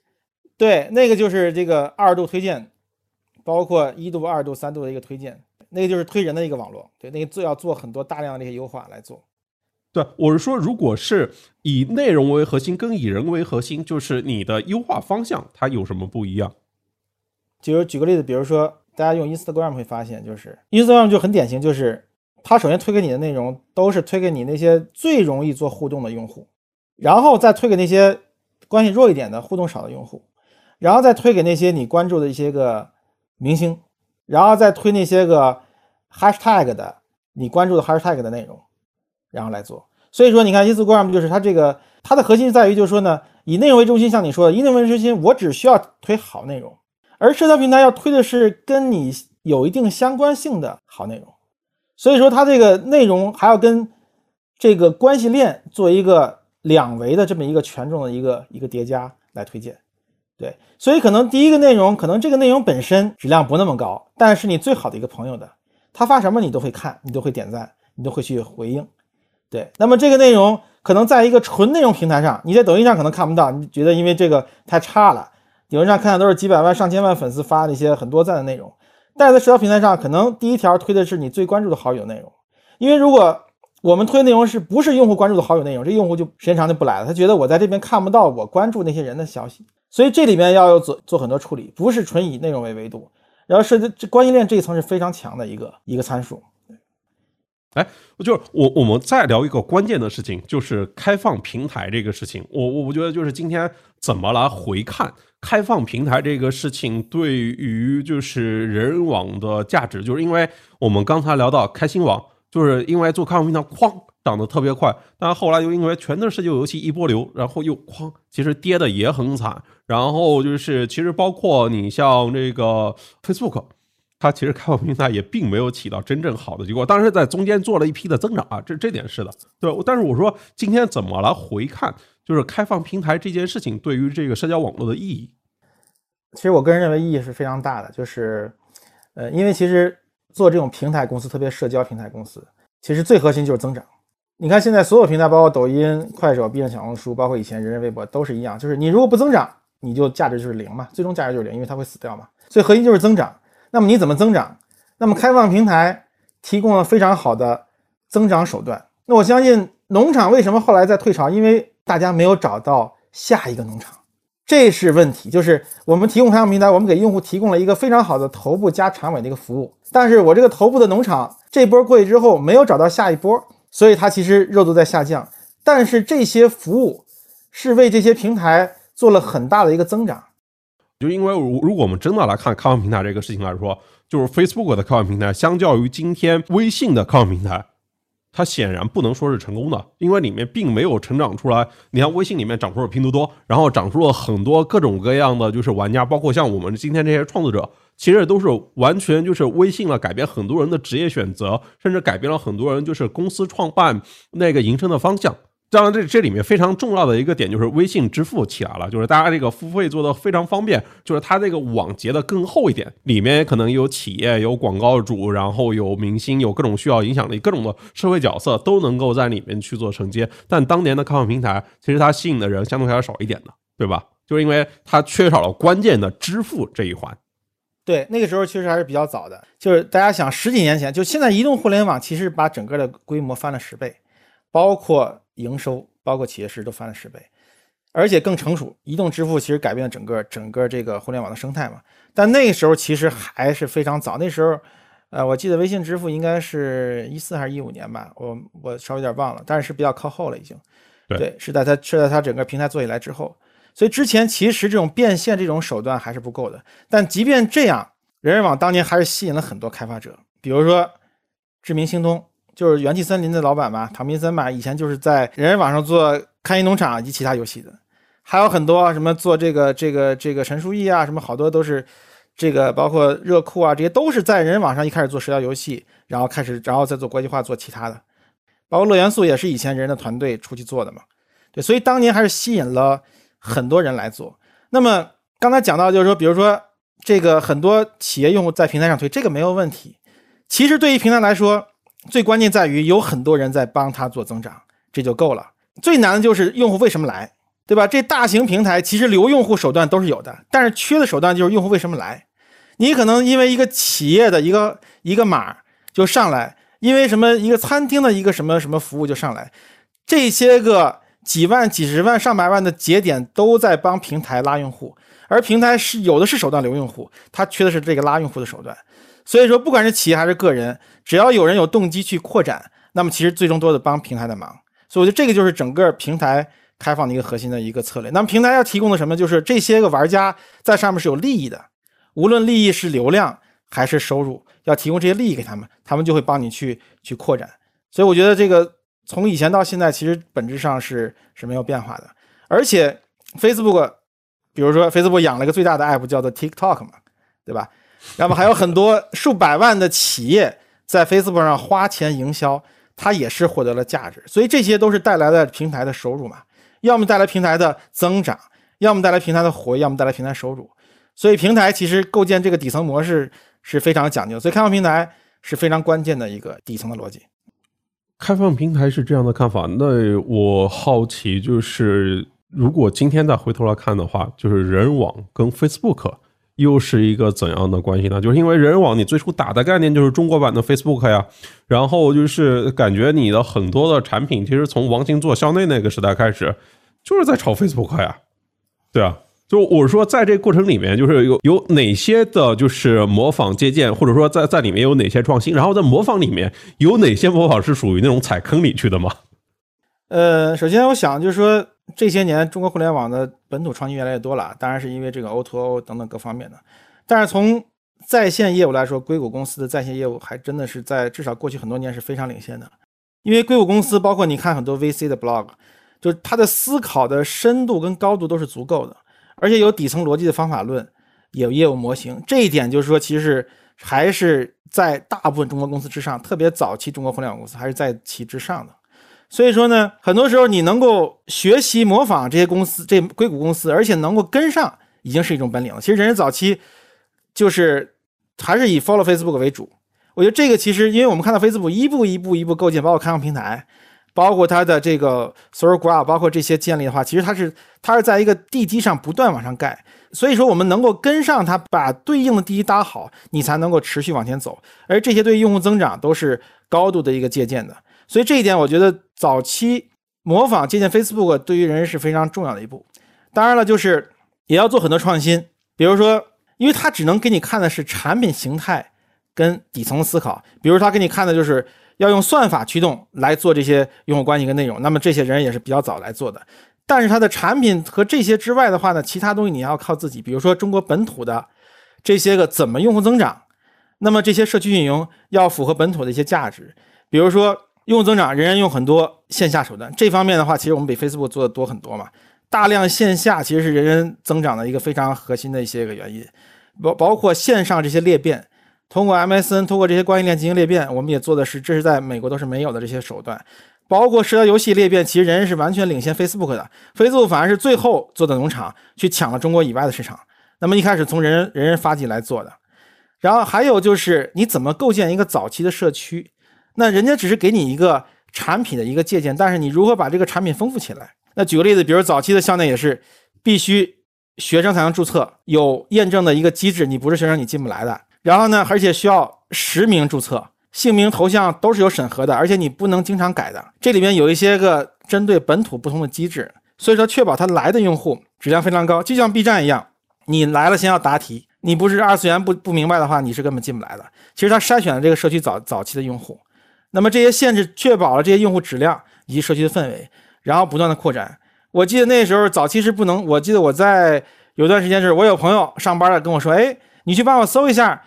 对，那个就是这个二度推荐，包括一度、二度、三度的一个推荐，那个就是推人的一个网络，对，那个做要做很多大量的这些优化来做。对，我是说，如果是以内容为核心，跟以人为核心，就是你的优化方向它有什么不一样？就是举个例子，比如说大家用 Instagram 会发现，就是 Instagram 就很典型，就是。他首先推给你的内容都是推给你那些最容易做互动的用户，然后再推给那些关系弱一点的、互动少的用户，然后再推给那些你关注的一些个明星，然后再推那些个 hashtag 的你关注的 hashtag 的内容，然后来做。所以说，你看 Instagram 就是它这个它的核心在于，就是说呢，以内容为中心，像你说的，以内容为中心，我只需要推好内容，而社交平台要推的是跟你有一定相关性的好内容。所以说，它这个内容还要跟这个关系链做一个两维的这么一个权重的一个一个叠加来推荐，对。所以可能第一个内容，可能这个内容本身质量不那么高，但是你最好的一个朋友的，他发什么你都会看，你都会点赞，你都会去回应，对。那么这个内容可能在一个纯内容平台上，你在抖音上可能看不到，你觉得因为这个太差了，抖音上看的都是几百万、上千万粉丝发那些很多赞的内容。但是在社交平台上，可能第一条推的是你最关注的好友内容，因为如果我们推内容是不是用户关注的好友内容，这用户就时间长就不来了，他觉得我在这边看不到我关注那些人的消息，所以这里面要有做做很多处理，不是纯以内容为维度，然后是这关系链这一层是非常强的一个一个参数。哎，我就是我，我们再聊一个关键的事情，就是开放平台这个事情。我我我觉得就是今天怎么来回看开放平台这个事情对于就是人网的价值，就是因为我们刚才聊到开心网，就是因为做开放平台哐涨得特别快，但后来又因为全都是旧游戏一波流，然后又哐，其实跌的也很惨。然后就是其实包括你像这个 Facebook。它其实开放平台也并没有起到真正好的结果，当然在中间做了一批的增长啊，这这点是的，对？但是我说今天怎么来回看，就是开放平台这件事情对于这个社交网络的意义。其实我个人认为意义是非常大的，就是呃，因为其实做这种平台公司，特别社交平台公司，其实最核心就是增长。你看现在所有平台，包括抖音、快手、B 站、小红书，包括以前人人微博，都是一样，就是你如果不增长，你就价值就是零嘛，最终价值就是零，因为它会死掉嘛。所以核心就是增长。那么你怎么增长？那么开放平台提供了非常好的增长手段。那我相信农场为什么后来在退潮？因为大家没有找到下一个农场，这是问题。就是我们提供开放平台，我们给用户提供了一个非常好的头部加长尾的一个服务，但是我这个头部的农场这波过去之后，没有找到下一波。所以它其实热度在下降，但是这些服务是为这些平台做了很大的一个增长。就因为如如果我们真的来看开放平台这个事情来说，就是 Facebook 的开放平台相较于今天微信的开放平台，它显然不能说是成功的，因为里面并没有成长出来。你看微信里面长出了拼多多，然后长出了很多各种各样的就是玩家，包括像我们今天这些创作者。其实都是完全就是微信了，改变很多人的职业选择，甚至改变了很多人就是公司创办那个营生的方向。当然，这这里面非常重要的一个点就是微信支付起来了，就是大家这个付费做的非常方便，就是它这个网结的更厚一点，里面可能有企业、有广告主，然后有明星，有各种需要影响力、各种的社会角色都能够在里面去做承接。但当年的开放平台，其实它吸引的人相对还是少一点的，对吧？就是因为它缺少了关键的支付这一环。对，那个时候其实还是比较早的，就是大家想十几年前，就现在移动互联网其实把整个的规模翻了十倍，包括营收，包括企业市值都翻了十倍，而且更成熟。移动支付其实改变了整个整个这个互联网的生态嘛。但那个时候其实还是非常早，那时候，呃，我记得微信支付应该是一四还是一五年吧，我我稍微有点忘了，但是是比较靠后了已经。对，是在它是在它整个平台做起来之后。所以之前其实这种变现这种手段还是不够的，但即便这样，人人网当年还是吸引了很多开发者，比如说知名星通，就是元气森林的老板嘛，唐明森嘛，以前就是在人人网上做开心农场以及其他游戏的，还有很多什么做这个这个这个陈书义啊，什么好多都是这个包括热酷啊，这些都是在人人网上一开始做社交游戏，然后开始然后再做国际化做其他的，包括乐元素也是以前人的团队出去做的嘛，对，所以当年还是吸引了。很多人来做，那么刚才讲到就是说，比如说这个很多企业用户在平台上推这个没有问题。其实对于平台来说，最关键在于有很多人在帮他做增长，这就够了。最难的就是用户为什么来，对吧？这大型平台其实留用户手段都是有的，但是缺的手段就是用户为什么来。你可能因为一个企业的一个一个码就上来，因为什么一个餐厅的一个什么什么服务就上来，这些个。几万、几十万、上百万的节点都在帮平台拉用户，而平台是有的是手段留用户，它缺的是这个拉用户的手段。所以说，不管是企业还是个人，只要有人有动机去扩展，那么其实最终都是帮平台的忙。所以我觉得这个就是整个平台开放的一个核心的一个策略。那么平台要提供的什么？就是这些个玩家在上面是有利益的，无论利益是流量还是收入，要提供这些利益给他们，他们就会帮你去去扩展。所以我觉得这个。从以前到现在，其实本质上是是没有变化的。而且，Facebook，比如说 Facebook 养了一个最大的 app 叫做 TikTok 嘛，对吧？那么还有很多数百万的企业在 Facebook 上花钱营销，它也是获得了价值。所以这些都是带来了平台的收入嘛，要么带来平台的增长，要么带来平台的活跃，要么带来平台收入。所以平台其实构建这个底层模式是非常讲究，所以开放平台是非常关键的一个底层的逻辑。开放平台是这样的看法，那我好奇就是，如果今天再回头来看的话，就是人网跟 Facebook 又是一个怎样的关系呢？就是因为人人网你最初打的概念就是中国版的 Facebook 呀，然后就是感觉你的很多的产品，其实从王兴做校内那个时代开始，就是在炒 Facebook 呀，对啊。就我说，在这过程里面，就是有有哪些的，就是模仿借鉴，或者说在在里面有哪些创新，然后在模仿里面有哪些模仿是属于那种踩坑里去的吗？呃，首先我想就是说，这些年中国互联网的本土创新越来越多了，当然是因为这个 O2O 等等各方面的。但是从在线业务来说，硅谷公司的在线业务还真的是在至少过去很多年是非常领先的。因为硅谷公司，包括你看很多 VC 的 blog，就是它的思考的深度跟高度都是足够的。而且有底层逻辑的方法论，有业务模型，这一点就是说，其实还是在大部分中国公司之上，特别早期中国互联网公司还是在其之上的。所以说呢，很多时候你能够学习模仿这些公司、这硅谷公司，而且能够跟上，已经是一种本领了。其实人家早期就是还是以 follow Facebook 为主。我觉得这个其实，因为我们看到 Facebook 一步一步一步构建，包括开放平台，包括它的这个 social graph，包括这些建立的话，其实它是它是在一个地基上不断往上盖。所以说，我们能够跟上它，把对应的地基搭好，你才能够持续往前走。而这些对于用户增长都是高度的一个借鉴的。所以这一点，我觉得早期模仿借鉴 Facebook 对于人是非常重要的一步。当然了，就是也要做很多创新，比如说，因为它只能给你看的是产品形态。跟底层思考，比如他给你看的就是要用算法驱动来做这些用户关系跟内容，那么这些人也是比较早来做的。但是它的产品和这些之外的话呢，其他东西你要靠自己，比如说中国本土的这些个怎么用户增长，那么这些社区运营要符合本土的一些价值，比如说用户增长，人人用很多线下手段，这方面的话，其实我们比 Facebook 做的多很多嘛。大量线下其实是人人增长的一个非常核心的一些个原因，包包括线上这些裂变。通过 MSN，通过这些关系链进行裂变，我们也做的是，这是在美国都是没有的这些手段，包括社交游戏裂变，其实人人是完全领先 Facebook 的，Facebook 反而是最后做的农场，去抢了中国以外的市场。那么一开始从人人人人发起来做的，然后还有就是你怎么构建一个早期的社区？那人家只是给你一个产品的一个借鉴，但是你如何把这个产品丰富起来？那举个例子，比如早期的校内也是必须学生才能注册，有验证的一个机制，你不是学生你进不来的。然后呢，而且需要实名注册，姓名、头像都是有审核的，而且你不能经常改的。这里面有一些个针对本土不同的机制，所以说确保他来的用户质量非常高，就像 B 站一样，你来了先要答题，你不是二次元不不明白的话，你是根本进不来的。其实他筛选了这个社区早早期的用户，那么这些限制确保了这些用户质量以及社区的氛围，然后不断的扩展。我记得那时候早期是不能，我记得我在有段时间是我有朋友上班了跟我说，哎，你去帮我搜一下。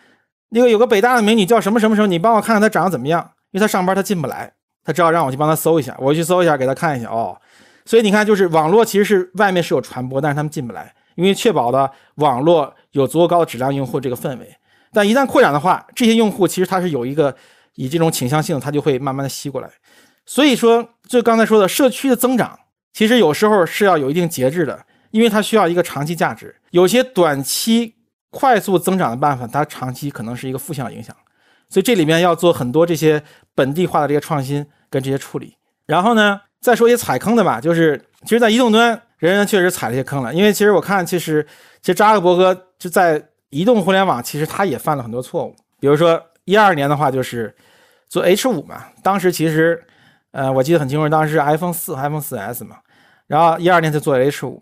那个有个北大的美女叫什么什么什么，你帮我看看她长得怎么样？因为她上班她进不来，她只好让我去帮她搜一下。我去搜一下，给她看一下哦。所以你看，就是网络其实是外面是有传播，但是他们进不来，因为确保了网络有足够高的质量用户这个氛围。但一旦扩展的话，这些用户其实他是有一个以这种倾向性，它就会慢慢的吸过来。所以说，就刚才说的社区的增长，其实有时候是要有一定节制的，因为它需要一个长期价值。有些短期。快速增长的办法，它长期可能是一个负向影响，所以这里面要做很多这些本地化的这些创新跟这些处理。然后呢，再说一些踩坑的吧，就是其实，在移动端，人人确实踩了一些坑了。因为其实我看，其实其实扎克伯格就在移动互联网，其实他也犯了很多错误。比如说一二年的话，就是做 H 五嘛，当时其实，呃，我记得很清楚，当时是 iPhone 四、iPhone 四 S 嘛，然后一二年才做 H 五，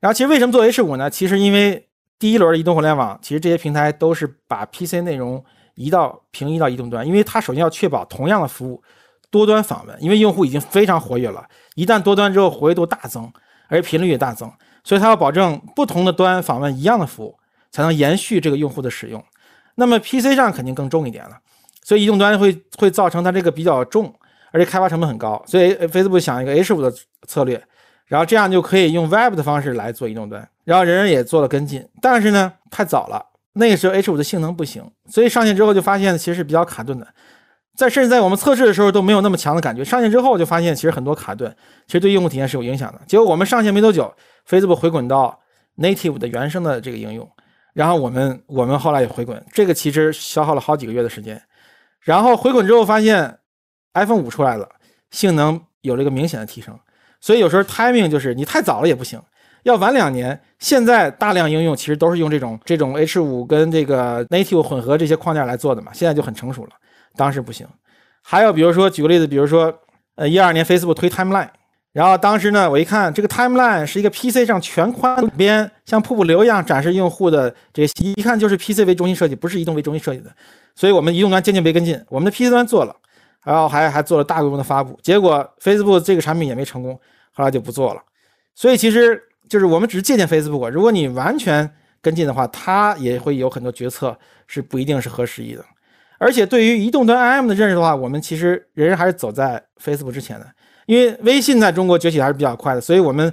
然后其实为什么做 H 五呢？其实因为第一轮移动互联网，其实这些平台都是把 PC 内容移到平移到移动端，因为它首先要确保同样的服务多端访问，因为用户已经非常活跃了，一旦多端之后活跃度大增，而且频率也大增，所以它要保证不同的端访问一样的服务，才能延续这个用户的使用。那么 PC 上肯定更重一点了，所以移动端会会造成它这个比较重，而且开发成本很高，所以 Facebook 想一个 H 五的策略。然后这样就可以用 Web 的方式来做移动端，然后人人也做了跟进，但是呢太早了，那个时候 H5 的性能不行，所以上线之后就发现其实是比较卡顿的，在甚至在我们测试的时候都没有那么强的感觉，上线之后就发现其实很多卡顿，其实对用户体验是有影响的。结果我们上线没多久，Facebook 回滚到 Native 的原生的这个应用，然后我们我们后来也回滚，这个其实消耗了好几个月的时间，然后回滚之后发现 iPhone 五出来了，性能有了一个明显的提升。所以有时候 timing 就是你太早了也不行，要晚两年。现在大量应用其实都是用这种这种 H5 跟这个 native 混合这些框架来做的嘛，现在就很成熟了。当时不行。还有比如说举个例子，比如说呃一二年 Facebook 推 Timeline，然后当时呢我一看这个 Timeline 是一个 PC 上全宽边像瀑布流一样展示用户的这个，一看就是 PC 为中心设计，不是移动为中心设计的。所以我们移动端渐渐被跟进，我们的 PC 端做了。然后还还做了大规模的发布，结果 Facebook 这个产品也没成功，后来就不做了。所以其实就是我们只是借鉴 Facebook，如果你完全跟进的话，它也会有很多决策是不一定是合时宜的。而且对于移动端 IM 的认识的话，我们其实仍然还是走在 Facebook 之前的，因为微信在中国崛起还是比较快的，所以我们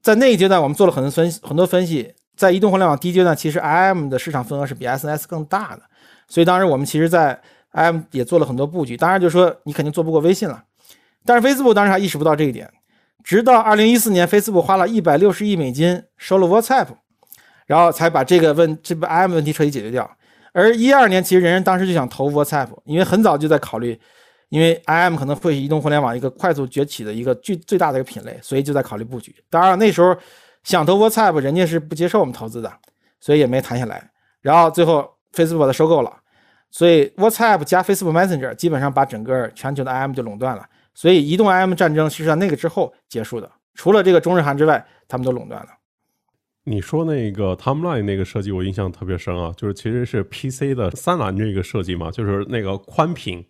在那一阶段我们做了很多分很多分析，在移动互联网第一阶段，其实 IM 的市场份额是比 SNS 更大的。所以当时我们其实，在 IM 也做了很多布局。当然就说你肯定做不过微信了，但是 Facebook 当时还意识不到这一点。直到二零一四年，Facebook 花了一百六十亿美金收了 WhatsApp，然后才把这个问这个 IM 问题彻底解决掉。而一二年，其实人人当时就想投 WhatsApp，因为很早就在考虑，因为 IM 可能会是移动互联网一个快速崛起的一个最最大的一个品类，所以就在考虑布局。当然了那时候想投 WhatsApp，人家是不接受我们投资的，所以也没谈下来。然后最后 Facebook 把它收购了，所以 WhatsApp 加 Facebook Messenger 基本上把整个全球的 IM 就垄断了。所以移动 IM 战争是在那个之后结束的，除了这个中日韩之外，他们都垄断了。你说那个 Timeline 那个设计，我印象特别深啊，就是其实是 PC 的三栏这个设计嘛，就是那个宽屏，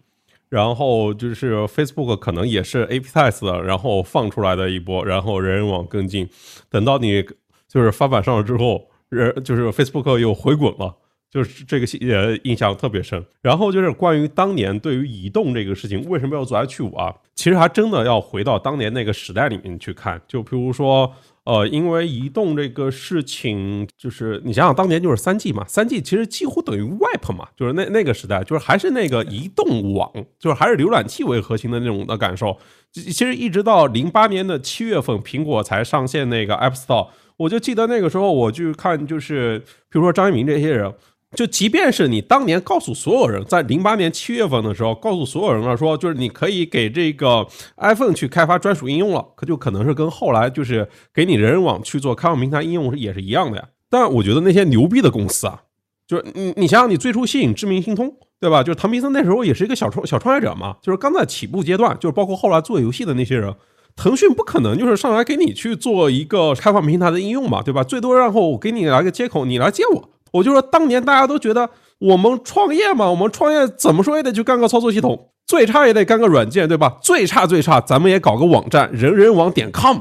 然后就是 Facebook 可能也是 A P test 的，然后放出来的一波，然后人人网跟进，等到你就是发版上了之后，人就是 Facebook 又回滚了。就是这个细节印象特别深，然后就是关于当年对于移动这个事情为什么要做 H 五啊？其实还真的要回到当年那个时代里面去看。就比如说，呃，因为移动这个事情，就是你想想当年就是三 G 嘛，三 G 其实几乎等于 Web 嘛，就是那那个时代，就是还是那个移动网，就是还是浏览器为核心的那种的感受。其实一直到零八年的七月份，苹果才上线那个 App Store，我就记得那个时候我去看，就是比如说张一鸣这些人。就即便是你当年告诉所有人，在零八年七月份的时候，告诉所有人了，说就是你可以给这个 iPhone 去开发专属应用了，可就可能是跟后来就是给你人人网去做开放平台应用是也是一样的呀。但我觉得那些牛逼的公司啊，就是你你想想，你最初吸引知名、星通，对吧？就是唐明森那时候也是一个小创小创业者嘛，就是刚在起步阶段，就是包括后来做游戏的那些人，腾讯不可能就是上来给你去做一个开放平台的应用嘛，对吧？最多然后我给你来个接口，你来接我。我就说，当年大家都觉得我们创业嘛，我们创业怎么说也得去干个操作系统，最差也得干个软件，对吧？最差最差，咱们也搞个网站，人人网点 com，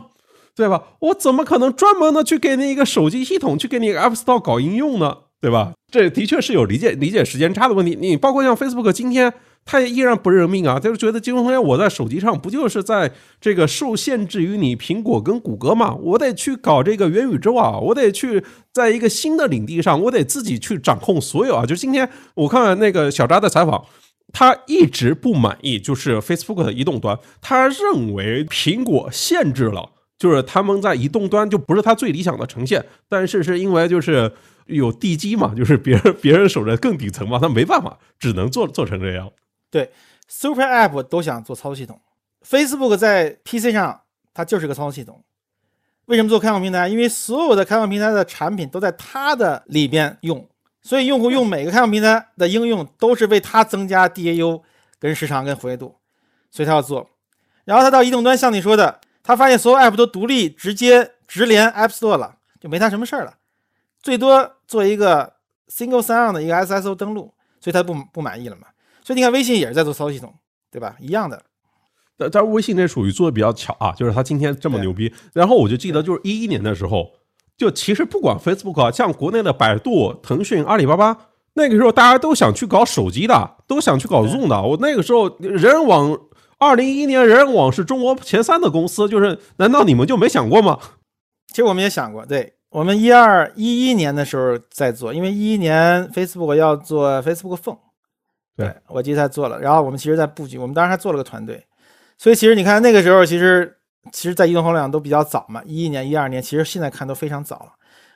对吧？我怎么可能专门的去给你一个手机系统，去给你 App Store 搞应用呢？对吧？这的确是有理解理解时间差的问题。你包括像 Facebook 今天。他也依然不认命啊，他就觉得金融通我在手机上不就是在这个受限制于你苹果跟谷歌嘛？我得去搞这个元宇宙啊，我得去在一个新的领地上，我得自己去掌控所有啊。就今天我看那个小扎的采访，他一直不满意，就是 Facebook 的移动端，他认为苹果限制了，就是他们在移动端就不是他最理想的呈现。但是是因为就是有地基嘛，就是别人别人守着更底层嘛，他没办法，只能做做成这样。对，Super App 都想做操作系统，Facebook 在 PC 上它就是个操作系统。为什么做开放平台？因为所有的开放平台的产品都在它的里边用，所以用户用每个开放平台的应用都是为它增加 DAU 跟时长跟活跃度，所以他要做。然后他到移动端，像你说的，他发现所有 App 都独立直接直连 App Store 了，就没他什么事儿了，最多做一个 Single Sign On 的一个 SSO 登录，所以他不不满意了嘛。所以你看，微信也是在做操作系统，对吧？一样的。但但是微信这属于做的比较巧啊，就是他今天这么牛逼。然后我就记得，就是一一年的时候，就其实不管 Facebook 啊，像国内的百度、腾讯、阿里巴巴，那个时候大家都想去搞手机的，都想去搞 Zoom 的。我那个时候，人人网，二零一一年人人网是中国前三的公司，就是难道你们就没想过吗？其实我们也想过，对我们一二一一年的时候在做，因为一一年 Facebook 要做 Facebook Phone。对，我记得他做了，然后我们其实在布局，我们当时还做了个团队，所以其实你看那个时候，其实其实，在移动互联网都比较早嘛，一一年、一二年，其实现在看都非常早了。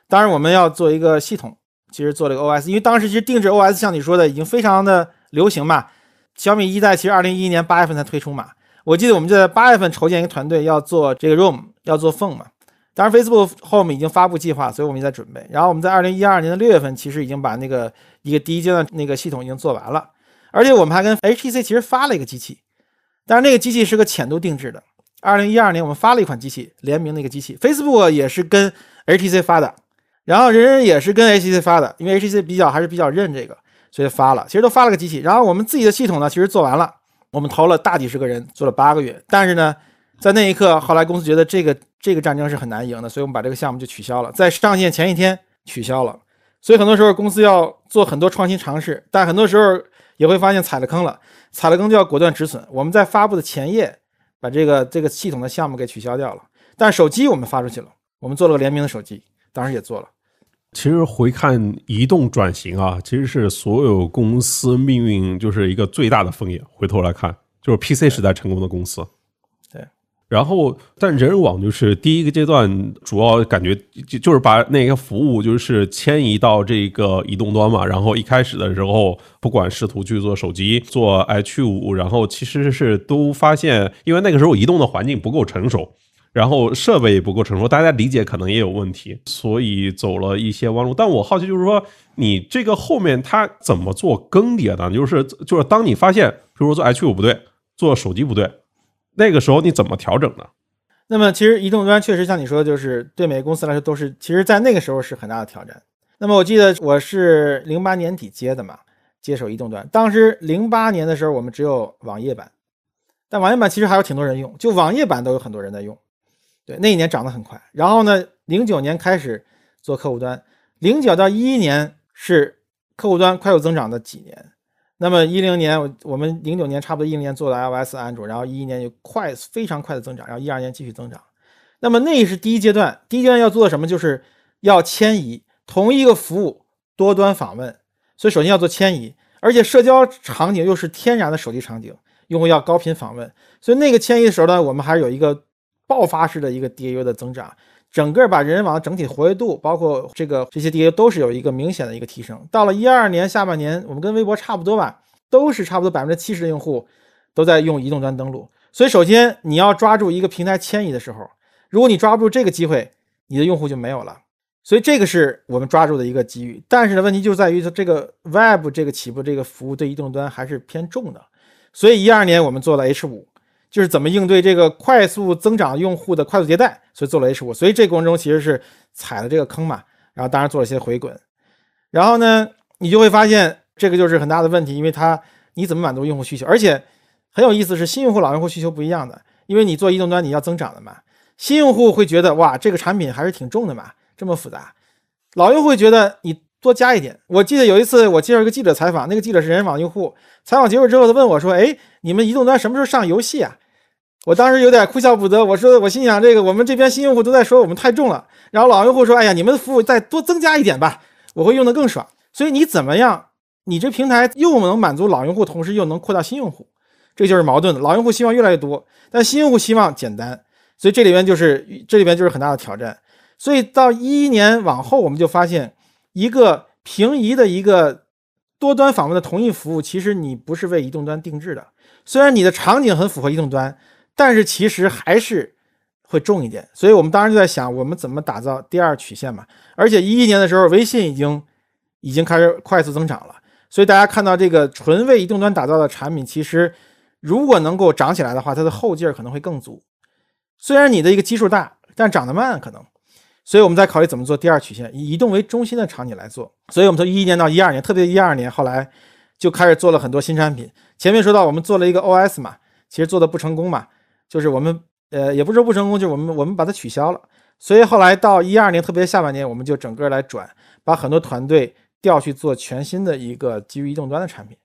当然，我们要做一个系统，其实做了个 OS，因为当时其实定制 OS 像你说的已经非常的流行嘛。小米一代其实二零一一年八月份才推出嘛，我记得我们就在八月份筹建一个团队要做这个 ROM，要做 Phone 嘛。当然，Facebook 后面已经发布计划，所以我们也在准备。然后我们在二零一二年的六月份，其实已经把那个一个第一阶段那个系统已经做完了。而且我们还跟 HTC 其实发了一个机器，但是那个机器是个浅度定制的。二零一二年我们发了一款机器，联名的一个机器，Facebook 也是跟 HTC 发的，然后人人也是跟 HTC 发的，因为 HTC 比较还是比较认这个，所以发了。其实都发了个机器，然后我们自己的系统呢，其实做完了，我们投了大几十个人，做了八个月。但是呢，在那一刻，后来公司觉得这个这个战争是很难赢的，所以我们把这个项目就取消了，在上线前一天取消了。所以很多时候公司要做很多创新尝试，但很多时候。也会发现踩了坑了，踩了坑就要果断止损。我们在发布的前夜把这个这个系统的项目给取消掉了，但手机我们发出去了，我们做了个联名的手机，当时也做了。其实回看移动转型啊，其实是所有公司命运就是一个最大的风险。回头来看，就是 PC 时代成功的公司。然后，但人人网就是第一个阶段，主要感觉就就是把那个服务就是迁移到这个移动端嘛。然后一开始的时候，不管试图去做手机、做 H 五，然后其实是都发现，因为那个时候移动的环境不够成熟。然后设备也不够成熟，大家理解可能也有问题，所以走了一些弯路。但我好奇就是说，你这个后面它怎么做更迭呢？就是就是当你发现，比如说做 H 五不对，做手机不对，那个时候你怎么调整呢？那么其实移动端确实像你说的，就是对每个公司来说都是，其实在那个时候是很大的挑战。那么我记得我是零八年底接的嘛，接手移动端。当时零八年的时候，我们只有网页版，但网页版其实还有挺多人用，就网页版都有很多人在用。对，那一年涨得很快。然后呢，零九年开始做客户端，零九到一一年是客户端快速增长的几年。那么一零年，我我们零九年差不多一零年做了 iOS、安卓，然后一一年就快非常快的增长，然后一二年继续增长。那么那是第一阶段，第一阶段要做什么？就是要迁移同一个服务多端访问。所以首先要做迁移，而且社交场景又是天然的手机场景，用户要高频访问。所以那个迁移的时候呢，我们还是有一个。爆发式的一个 DAU 的增长，整个把人人网的整体活跃度，包括这个这些 DA 都是有一个明显的一个提升。到了一二年下半年，我们跟微博差不多吧，都是差不多百分之七十的用户都在用移动端登录。所以首先你要抓住一个平台迁移的时候，如果你抓不住这个机会，你的用户就没有了。所以这个是我们抓住的一个机遇。但是呢，问题就在于它这个 Web 这个起步这个服务对移动端还是偏重的。所以一二年我们做了 H 五。就是怎么应对这个快速增长用户的快速迭代，所以做了 H 五，所以这过程中其实是踩了这个坑嘛，然后当然做了一些回滚，然后呢，你就会发现这个就是很大的问题，因为它你怎么满足用户需求？而且很有意思是新用户老用户需求不一样的，因为你做移动端你要增长的嘛，新用户会觉得哇这个产品还是挺重的嘛，这么复杂，老用户会觉得你多加一点。我记得有一次我接受一个记者采访，那个记者是人人网用户，采访结束之后他问我说，哎，你们移动端什么时候上游戏啊？我当时有点哭笑不得，我说我心想，这个我们这边新用户都在说我们太重了，然后老用户说，哎呀，你们的服务再多增加一点吧，我会用得更爽。所以你怎么样，你这平台又能满足老用户，同时又能扩大新用户，这就是矛盾的。老用户希望越来越多，但新用户希望简单，所以这里边就是这里边就是很大的挑战。所以到一一年往后，我们就发现一个平移的一个多端访问的同一服务，其实你不是为移动端定制的，虽然你的场景很符合移动端。但是其实还是会重一点，所以我们当时就在想，我们怎么打造第二曲线嘛？而且一一年的时候，微信已经已经开始快速增长了，所以大家看到这个纯为移动端打造的产品，其实如果能够涨起来的话，它的后劲儿可能会更足。虽然你的一个基数大，但涨得慢可能，所以我们在考虑怎么做第二曲线，以移动为中心的场景来做。所以我们从一一年到一二年，特别一二年后来就开始做了很多新产品。前面说到我们做了一个 OS 嘛，其实做的不成功嘛。就是我们呃，也不是说不成功，就是我们我们把它取消了。所以后来到一二年，特别下半年，我们就整个来转，把很多团队调去做全新的一个基于移动端的产品。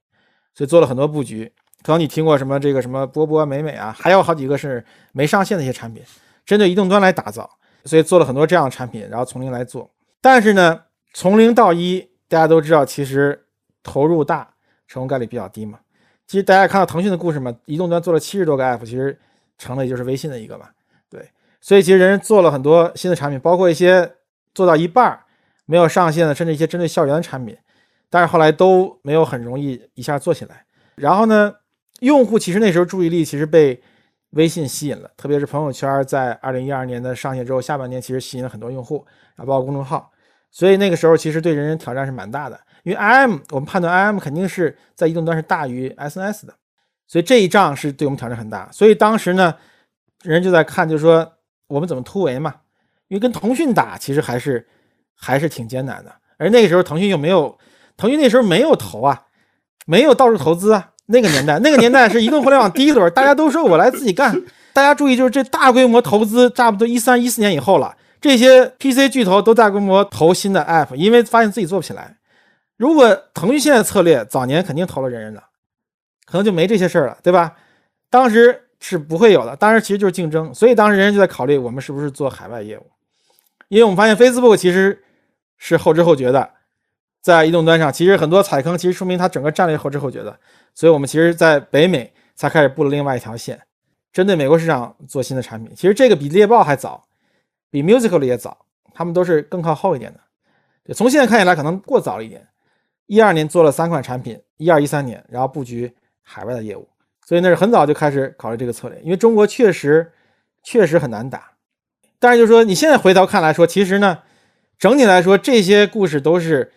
所以做了很多布局。可能你听过什么这个什么波波美美啊，还有好几个是没上线的一些产品，针对移动端来打造。所以做了很多这样的产品，然后从零来做。但是呢，从零到一，大家都知道，其实投入大，成功概率比较低嘛。其实大家看到腾讯的故事嘛，移动端做了七十多个 app，其实。成了也就是微信的一个嘛，对，所以其实人做了很多新的产品，包括一些做到一半没有上线的，甚至一些针对校园的产品，但是后来都没有很容易一下做起来。然后呢，用户其实那时候注意力其实被微信吸引了，特别是朋友圈在二零一二年的上线之后，下半年其实吸引了很多用户啊，包括公众号，所以那个时候其实对人人挑战是蛮大的，因为 IM 我们判断 IM 肯定是在移动端是大于 SNS 的。所以这一仗是对我们挑战很大，所以当时呢，人就在看，就是说我们怎么突围嘛，因为跟腾讯打其实还是还是挺艰难的，而那个时候腾讯又没有，腾讯那时候没有投啊，没有到处投资啊，那个年代，那个年代是移动互联网第一轮，大家都说我来自己干，大家注意，就是这大规模投资差不多一三一四年以后了，这些 PC 巨头都大规模投新的 App，因为发现自己做不起来。如果腾讯现在策略，早年肯定投了人人的。可能就没这些事儿了，对吧？当时是不会有的，当时其实就是竞争，所以当时人人就在考虑我们是不是做海外业务，因为我们发现 Facebook 其实是后知后觉的，在移动端上，其实很多踩坑，其实说明它整个战略后知后觉的。所以我们其实，在北美才开始布了另外一条线，针对美国市场做新的产品。其实这个比猎豹还早，比 Musical 也早，他们都是更靠后一点的。对，从现在看起来可能过早了一点。一二年做了三款产品，一二一三年，然后布局海外的业务，所以那是很早就开始考虑这个策略。因为中国确实确实很难打，但是就说你现在回头看来说，其实呢，整体来说这些故事都是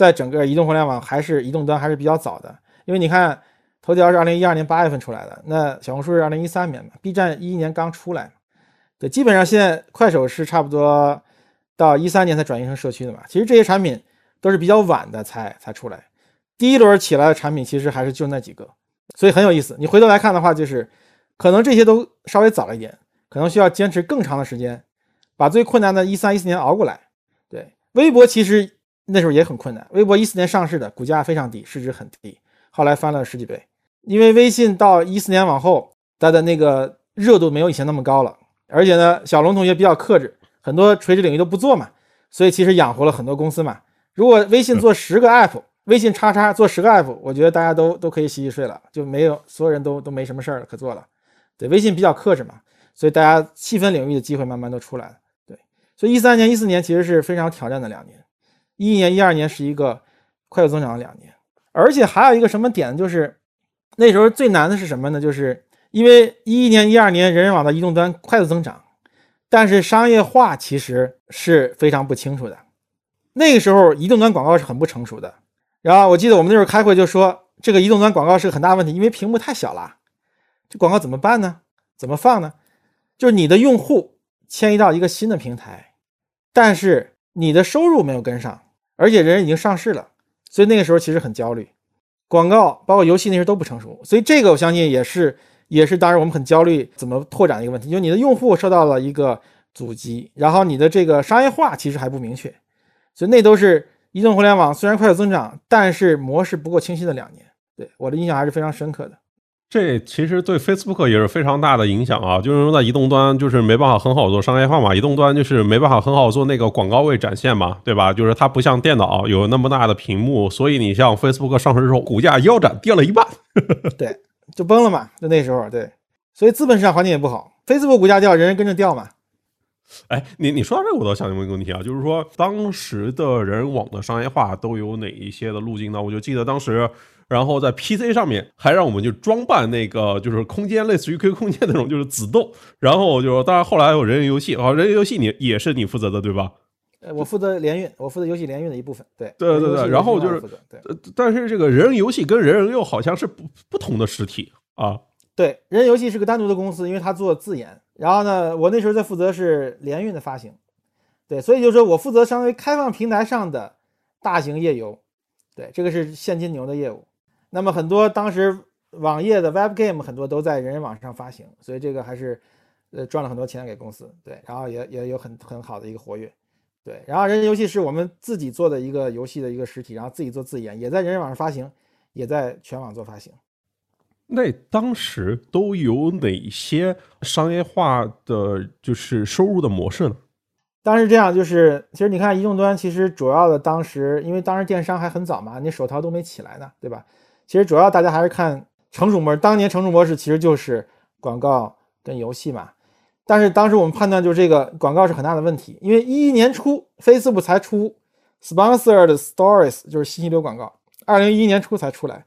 在整个移动互联网还是移动端还是比较早的。因为你看，头条是二零一二年八月份出来的，那小红书是二零一三年嘛，B 站一一年刚出来，对，基本上现在快手是差不多到一三年才转型成社区的嘛。其实这些产品。都是比较晚的才才出来，第一轮起来的产品其实还是就那几个，所以很有意思。你回头来看的话，就是可能这些都稍微早了一点，可能需要坚持更长的时间，把最困难的一三一四年熬过来。对，微博其实那时候也很困难，微博一四年上市的，股价非常低，市值很低，后来翻了十几倍。因为微信到一四年往后，它的那个热度没有以前那么高了，而且呢，小龙同学比较克制，很多垂直领域都不做嘛，所以其实养活了很多公司嘛。如果微信做十个 app，微信叉叉做十个 app，我觉得大家都都可以洗洗睡了，就没有所有人都都没什么事儿可做了。对，微信比较克制嘛，所以大家细分领域的机会慢慢都出来了。对，所以一三年、一四年其实是非常挑战的两年，一一年、一二年是一个快速增长的两年，而且还有一个什么点，就是那时候最难的是什么呢？就是因为一一年、一二年人人网的移动端快速增长，但是商业化其实是非常不清楚的。那个时候，移动端广告是很不成熟的。然后我记得我们那时候开会就说，这个移动端广告是个很大问题，因为屏幕太小了，这广告怎么办呢？怎么放呢？就是你的用户迁移到一个新的平台，但是你的收入没有跟上，而且人已经上市了，所以那个时候其实很焦虑。广告包括游戏那时候都不成熟，所以这个我相信也是也是当时我们很焦虑怎么拓展的一个问题，就是你的用户受到了一个阻击，然后你的这个商业化其实还不明确。所以那都是移动互联网虽然快速增长，但是模式不够清晰的两年。对我的印象还是非常深刻的。这其实对 Facebook 也是非常大的影响啊，就是说在移动端就是没办法很好做商业化嘛，移动端就是没办法很好做那个广告位展现嘛，对吧？就是它不像电脑有那么大的屏幕，所以你像 Facebook 上市之后，股价腰斩跌了一半，对，就崩了嘛。就那时候，对，所以资本市场环境也不好，Facebook 股价掉，人人跟着掉嘛。哎，你你说到这个，我倒想问一个问题啊，就是说当时的人网的商业化都有哪一些的路径呢？我就记得当时，然后在 PC 上面还让我们就装扮那个就是空间，类似于 QQ 空间那种，就是子豆。然后就当然后来有人人游戏啊，人人游戏你也是你负责的对吧？呃，我负责联运，我负责游戏联运的一部分。对对对对，然后就是，对，但是这个人人游戏跟人人又好像是不不同的实体啊。对，人人游戏是个单独的公司，因为它做自研。然后呢，我那时候在负责是联运的发行，对，所以就是说我负责相当于开放平台上的大型页游，对，这个是现金牛的业务。那么很多当时网页的 Web Game 很多都在人人网上发行，所以这个还是呃赚了很多钱给公司，对，然后也也有很很好的一个活跃，对。然后人人游戏是我们自己做的一个游戏的一个实体，然后自己做自研，也在人人网上发行，也在全网做发行。那当时都有哪些商业化的就是收入的模式呢？当时这样，就是其实你看移动端，其实主要的当时，因为当时电商还很早嘛，你手淘都没起来呢，对吧？其实主要大家还是看成熟模式，当年成熟模式其实就是广告跟游戏嘛。但是当时我们判断就是这个广告是很大的问题，因为一一年初 Facebook 才出 Sponsored Stories，就是信息流广告，二零一一年初才出来。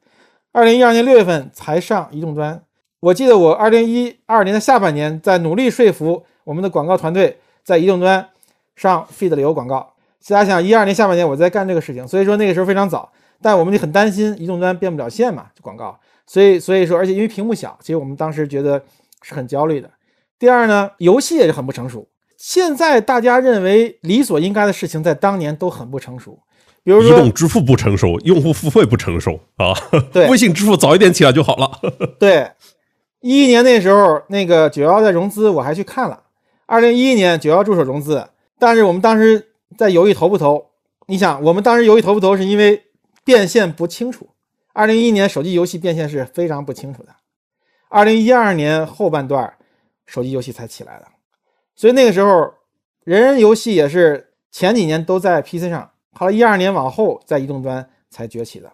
二零一二年六月份才上移动端，我记得我二零一二年的下半年在努力说服我们的广告团队在移动端上 feed 流广告。大家想，一二年下半年我在干这个事情，所以说那个时候非常早，但我们就很担心移动端变不了线嘛，广告。所以所以说，而且因为屏幕小，其实我们当时觉得是很焦虑的。第二呢，游戏也是很不成熟。现在大家认为理所应该的事情，在当年都很不成熟。比如说，移动支付不成熟，用户付费不成熟啊。对，微信支付早一点起来就好了。对，一一年那时候，那个九幺在融资，我还去看了。二零一一年九幺助手融资，但是我们当时在犹豫投不投。你想，我们当时犹豫投不投，是因为变现不清楚。二零一一年手机游戏变现是非常不清楚的。二零一二年后半段，手机游戏才起来的，所以那个时候，人人游戏也是前几年都在 PC 上。后来一二年往后在移动端才崛起的，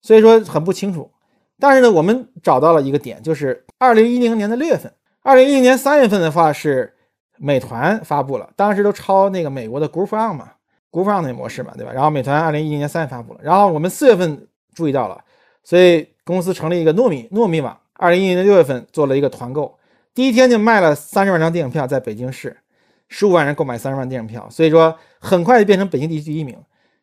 所以说很不清楚。但是呢，我们找到了一个点，就是二零一零年的六月份，二零一零年三月份的话是美团发布了，当时都抄那个美国的 Group On 嘛，Group On 那模式嘛，对吧？然后美团二零一零年三月发布了，然后我们四月份注意到了，所以公司成立一个糯米糯米网，二零一零年六月份做了一个团购，第一天就卖了三十万张电影票，在北京市，十五万人购买三十万电影票，所以说很快就变成北京地区第一名。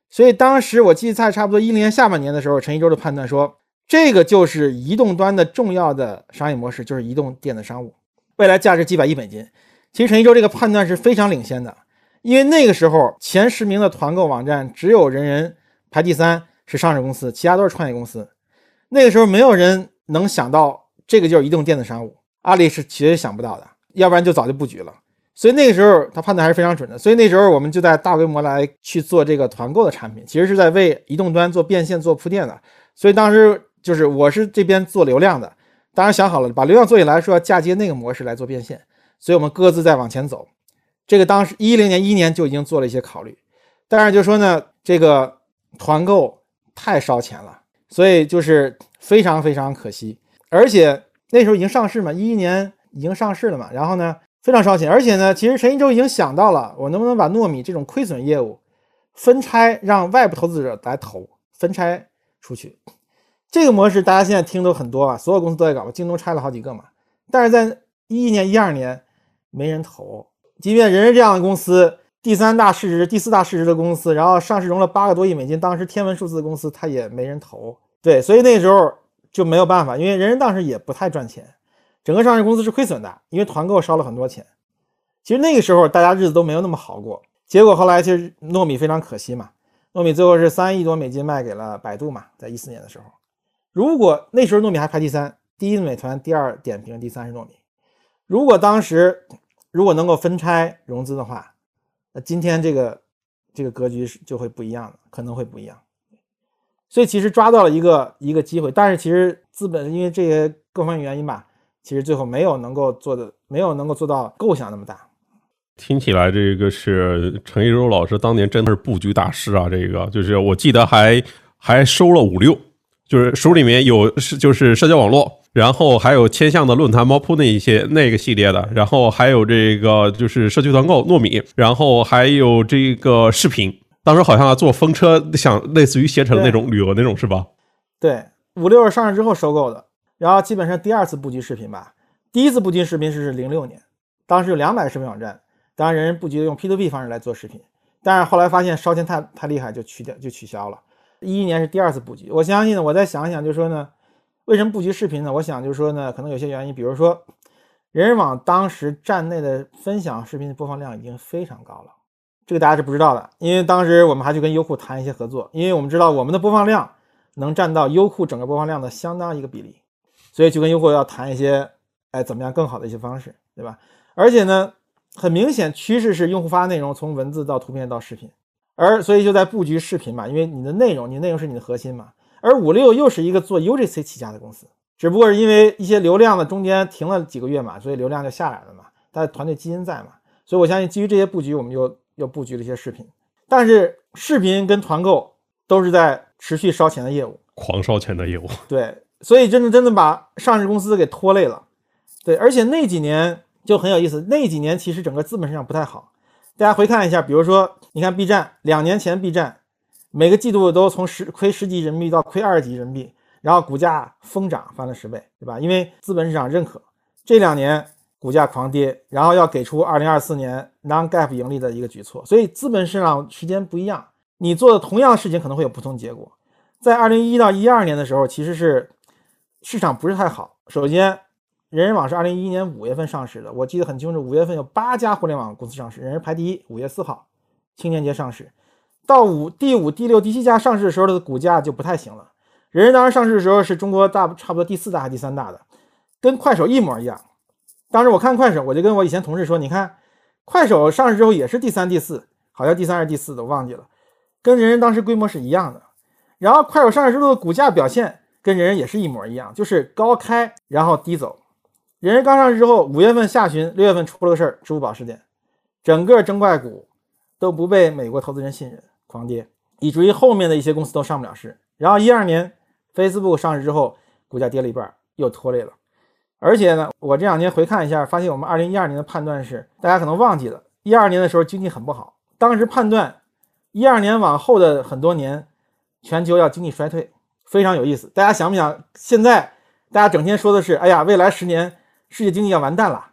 所以当时我记得在差不多一零年下半年的时候，陈一舟的判断说。这个就是移动端的重要的商业模式，就是移动电子商务，未来价值几百亿美金。其实陈一舟这个判断是非常领先的，因为那个时候前十名的团购网站只有人人排第三是上市公司，其他都是创业公司。那个时候没有人能想到这个就是移动电子商务，阿里是绝对想不到的，要不然就早就布局了。所以那个时候他判断还是非常准的。所以那时候我们就在大规模来去做这个团购的产品，其实是在为移动端做变现、做铺垫的。所以当时。就是我是这边做流量的，当然想好了，把流量做起来，说要嫁接那个模式来做变现，所以我们各自在往前走。这个当时一零年一年就已经做了一些考虑，但是就说呢，这个团购太烧钱了，所以就是非常非常可惜。而且那时候已经上市嘛，一一年已经上市了嘛，然后呢非常烧钱，而且呢，其实陈一舟已经想到了，我能不能把糯米这种亏损业务分拆，让外部投资者来投，分拆出去。这个模式大家现在听都很多啊，所有公司都在搞，京东拆了好几个嘛。但是在一一年、一二年没人投，即便人人这样的公司，第三大市值、第四大市值的公司，然后上市融了八个多亿美金，当时天文数字的公司，它也没人投。对，所以那时候就没有办法，因为人人当时也不太赚钱，整个上市公司是亏损的，因为团购烧了很多钱。其实那个时候大家日子都没有那么好过。结果后来其实糯米非常可惜嘛，糯米最后是三亿多美金卖给了百度嘛，在一四年的时候。如果那时候糯米还排第三，第一美团，第二点评，第三是糯米。如果当时如果能够分拆融资的话，那今天这个这个格局是就会不一样了，可能会不一样。所以其实抓到了一个一个机会，但是其实资本因为这些各方面原因吧，其实最后没有能够做的，没有能够做到构想那么大。听起来这个是陈一舟老师当年真的是布局大师啊！这个就是我记得还还收了五六。就是书里面有是就是社交网络，然后还有千象的论坛、猫扑那一些那个系列的，然后还有这个就是社区团购糯米，然后还有这个视频。当时好像坐风车，想类似于携程那种旅游那种是吧？对，五六是上市之后收购的，然后基本上第二次布局视频吧。第一次布局视频是零六年，当时有两百个视频网站，当然人人布局用 P to P 方式来做视频，但是后来发现烧钱太太厉害，就取掉就取消了。一一年是第二次布局，我相信呢，我再想想，就说呢，为什么布局视频呢？我想就是说呢，可能有些原因，比如说，人人网当时站内的分享视频的播放量已经非常高了，这个大家是不知道的，因为当时我们还去跟优酷谈一些合作，因为我们知道我们的播放量能占到优酷整个播放量的相当一个比例，所以就跟优酷要谈一些，哎，怎么样更好的一些方式，对吧？而且呢，很明显趋势是用户发内容从文字到图片到视频。而所以就在布局视频嘛，因为你的内容，你内容是你的核心嘛。而五六又是一个做 UGC 起家的公司，只不过是因为一些流量的中间停了几个月嘛，所以流量就下来了嘛。但团队基因在嘛，所以我相信基于这些布局，我们又又布局了一些视频。但是视频跟团购都是在持续烧钱的业务，狂烧钱的业务。对，所以真的真的把上市公司给拖累了。对，而且那几年就很有意思，那几年其实整个资本市场不太好。大家回看一下，比如说，你看 B 站，两年前 B 站每个季度都从十亏十几人民币到亏二十几亿人民币，然后股价疯涨，翻了十倍，对吧？因为资本市场认可。这两年股价狂跌，然后要给出二零二四年 non-GAAP 盈利的一个举措，所以资本市场时间不一样，你做的同样的事情可能会有不同结果。在二零一到一二年的时候，其实是市场不是太好，首先。人人网是二零一一年五月份上市的，我记得很清楚，五月份有八家互联网公司上市，人人排第一，五月四号，青年节上市。到五第五、第六、第七家上市的时候的股价就不太行了。人人当时上市的时候是中国大差不多第四大还是第三大的，跟快手一模一样。当时我看快手，我就跟我以前同事说，你看快手上市之后也是第三、第四，好像第三还是第四的，我忘记了，跟人人当时规模是一样的。然后快手上市之后的股价表现跟人人也是一模一样，就是高开然后低走。人人刚上市之后，五月份下旬、六月份出了个事儿，支付宝事件，整个中概股都不被美国投资人信任，狂跌。以至于后面的一些公司都上不了市。然后一二年 Facebook 上市之后，股价跌了一半，又拖累了。而且呢，我这两天回看一下，发现我们二零一二年的判断是，大家可能忘记了，一二年的时候经济很不好，当时判断一二年往后的很多年，全球要经济衰退，非常有意思。大家想不想？现在大家整天说的是，哎呀，未来十年世界经济要完蛋了，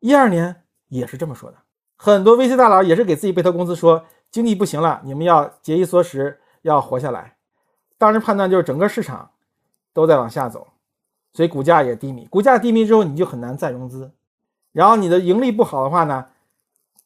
一二年也是这么说的。很多 VC 大佬也是给自己被投公司说，经济不行了，你们要节衣缩食，要活下来。当时判断就是整个市场都在往下走，所以股价也低迷。股价低迷之后，你就很难再融资，然后你的盈利不好的话呢，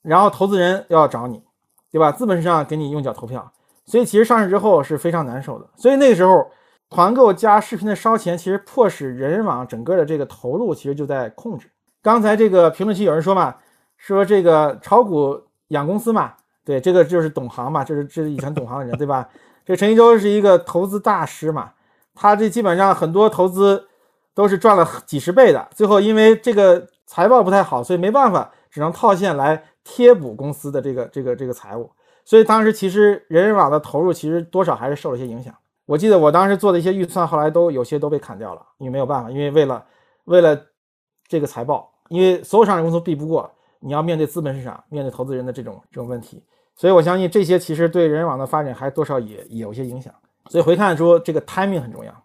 然后投资人要找你，对吧？资本市场给你用脚投票，所以其实上市之后是非常难受的。所以那个时候团购加视频的烧钱，其实迫使人人网整个的这个投入其实就在控制。刚才这个评论区有人说嘛，说这个炒股养公司嘛，对，这个就是懂行嘛，这是这是以前懂行的人，对吧？这陈一舟是一个投资大师嘛，他这基本上很多投资都是赚了几十倍的，最后因为这个财报不太好，所以没办法，只能套现来贴补公司的这个这个这个财务。所以当时其实人人网的投入其实多少还是受了一些影响。我记得我当时做的一些预算，后来都有些都被砍掉了，因为没有办法，因为为了为了这个财报，因为所有上市公司避不过，你要面对资本市场，面对投资人的这种这种问题。所以，我相信这些其实对人人网的发展还多少也也有些影响。所以回看说，这个 timing 很重要。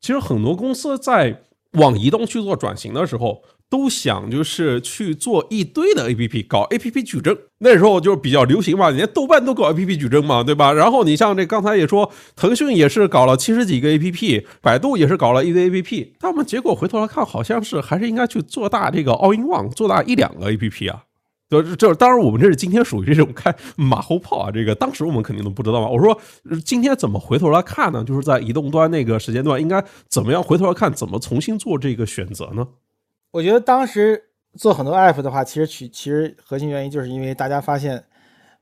其实很多公司在往移动去做转型的时候，都想就是去做一堆的 APP，搞 APP 矩阵。那时候就比较流行嘛，连豆瓣都搞 APP 矩阵嘛，对吧？然后你像这刚才也说，腾讯也是搞了七十几个 APP，百度也是搞了一堆 APP。但我们结果回头来看，好像是还是应该去做大这个 All in One，做大一两个 APP 啊。就是就是，当然我们这是今天属于这种开马后炮啊。这个当时我们肯定都不知道嘛。我说今天怎么回头来看呢？就是在移动端那个时间段，应该怎么样回头来看，怎么重新做这个选择呢？我觉得当时做很多 app 的话，其实取其实核心原因就是因为大家发现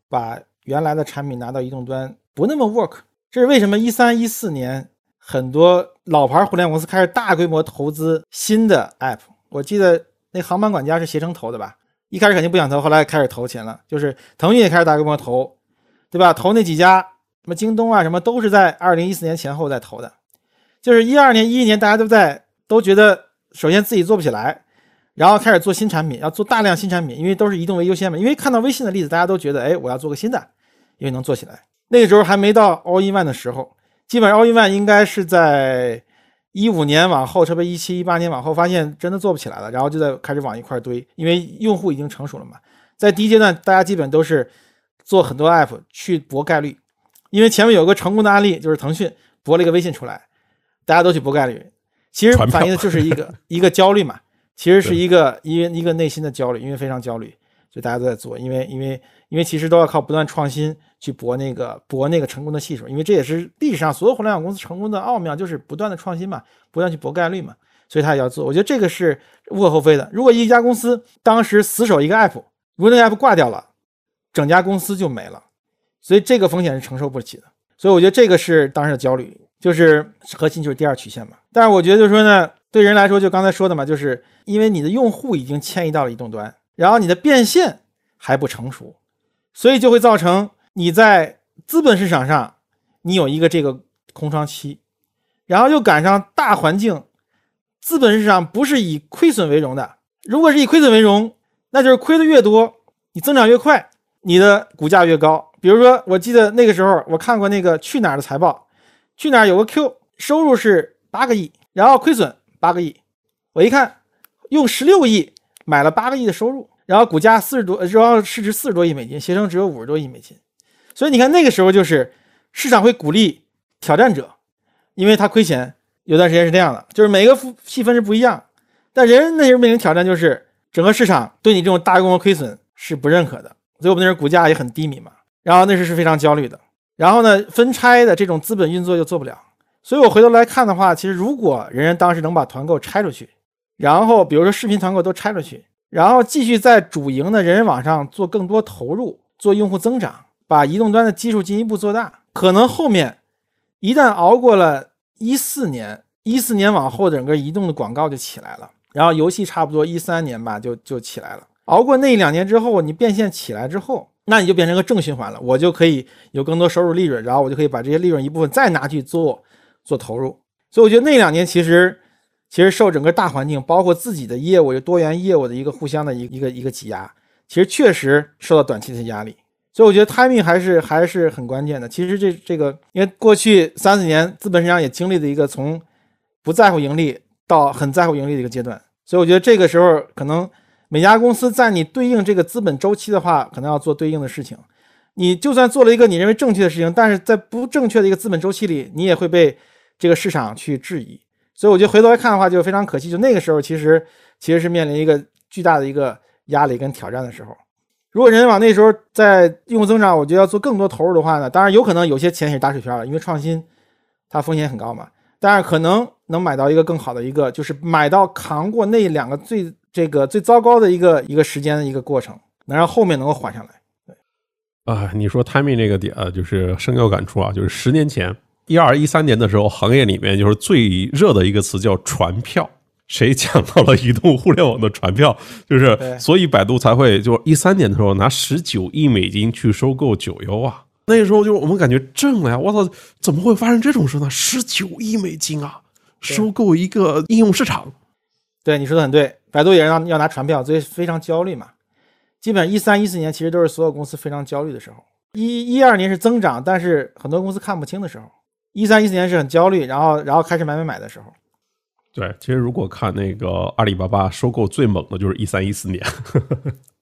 把原来的产品拿到移动端不那么 work。这是为什么？一三一四年很多老牌互联网公司开始大规模投资新的 app。我记得那航班管家是携程投的吧？一开始肯定不想投，后来开始投钱了。就是腾讯也开始大规模投，对吧？投那几家什么京东啊，什么都是在二零一四年前后在投的。就是一二年、一一年，大家都在都觉得，首先自己做不起来，然后开始做新产品，要做大量新产品，因为都是移动为优先嘛。因为看到微信的例子，大家都觉得，哎，我要做个新的，因为能做起来。那个时候还没到 All in One 的时候，基本上 All in One 应该是在。一五年往后，特别一七一八年往后，发现真的做不起来了，然后就在开始往一块堆，因为用户已经成熟了嘛。在第一阶段，大家基本都是做很多 app 去博概率，因为前面有个成功的案例，就是腾讯博了一个微信出来，大家都去博概率，其实反映的就是一个 一个焦虑嘛，其实是一个一一个内心的焦虑，因为非常焦虑，就大家都在做，因为因为因为其实都要靠不断创新。去搏那个搏那个成功的系数，因为这也是历史上所有互联网公司成功的奥妙，就是不断的创新嘛，不断去搏概率嘛，所以他也要做。我觉得这个是无可厚非的。如果一家公司当时死守一个 app，如果那个 app 挂掉了，整家公司就没了，所以这个风险是承受不起的。所以我觉得这个是当时的焦虑，就是核心就是第二曲线嘛。但是我觉得就是说呢，对人来说，就刚才说的嘛，就是因为你的用户已经迁移到了移动端，然后你的变现还不成熟，所以就会造成。你在资本市场上，你有一个这个空窗期，然后又赶上大环境，资本市场不是以亏损为荣的。如果是以亏损为荣，那就是亏的越多，你增长越快，你的股价越高。比如说，我记得那个时候我看过那个去哪儿的财报，去哪儿有个 Q，收入是八个亿，然后亏损八个亿，我一看，用十六亿买了八个亿的收入，然后股价四十多，然后市值四十多亿美金，携程只有五十多亿美金。所以你看，那个时候就是市场会鼓励挑战者，因为他亏钱。有段时间是这样的，就是每个细分是不一样。但人那时候面临挑战，就是整个市场对你这种大规模亏损是不认可的，所以我们那时候股价也很低迷嘛。然后那时是非常焦虑的。然后呢，分拆的这种资本运作又做不了。所以我回头来看的话，其实如果人人当时能把团购拆出去，然后比如说视频团购都拆出去，然后继续在主营的人人网上做更多投入，做用户增长。把移动端的基数进一步做大，可能后面一旦熬过了一四年，一四年往后整个移动的广告就起来了，然后游戏差不多一三年吧就就起来了。熬过那两年之后，你变现起来之后，那你就变成个正循环了，我就可以有更多收入利润，然后我就可以把这些利润一部分再拿去做做投入。所以我觉得那两年其实其实受整个大环境，包括自己的业务多元业务的一个互相的一个一个一个挤压，其实确实受到短期的压力。所以我觉得 timing 还是还是很关键的。其实这这个，因为过去三四年资本市场也经历了一个从不在乎盈利到很在乎盈利的一个阶段，所以我觉得这个时候可能每家公司在你对应这个资本周期的话，可能要做对应的事情。你就算做了一个你认为正确的事情，但是在不正确的一个资本周期里，你也会被这个市场去质疑。所以我觉得回头来看的话，就非常可惜。就那个时候，其实其实是面临一个巨大的一个压力跟挑战的时候。如果人人网那时候在用户增长，我觉得要做更多投入的话呢，当然有可能有些钱是打水漂了，因为创新它风险很高嘛。但是可能能买到一个更好的一个，就是买到扛过那两个最这个最糟糕的一个一个时间的一个过程，能让后面能够缓下来。对啊，你说 timing 这个点啊，就是深有感触啊。就是十年前一二一三年的时候，行业里面就是最热的一个词叫传票。谁抢到了移动互联网的传票？就是所以百度才会就一三年的时候拿十九亿美金去收购九优啊。那时候就我们感觉挣了呀！我操，怎么会发生这种事呢？十九亿美金啊，收购一个应用市场。对，你说的很对，百度也是要要拿传票，所以非常焦虑嘛。基本一三一四年其实都是所有公司非常焦虑的时候。一一二年是增长，但是很多公司看不清的时候。一三一四年是很焦虑，然后然后开始买买买的时候。对，其实如果看那个阿里巴巴收购最猛的就是一三一四年，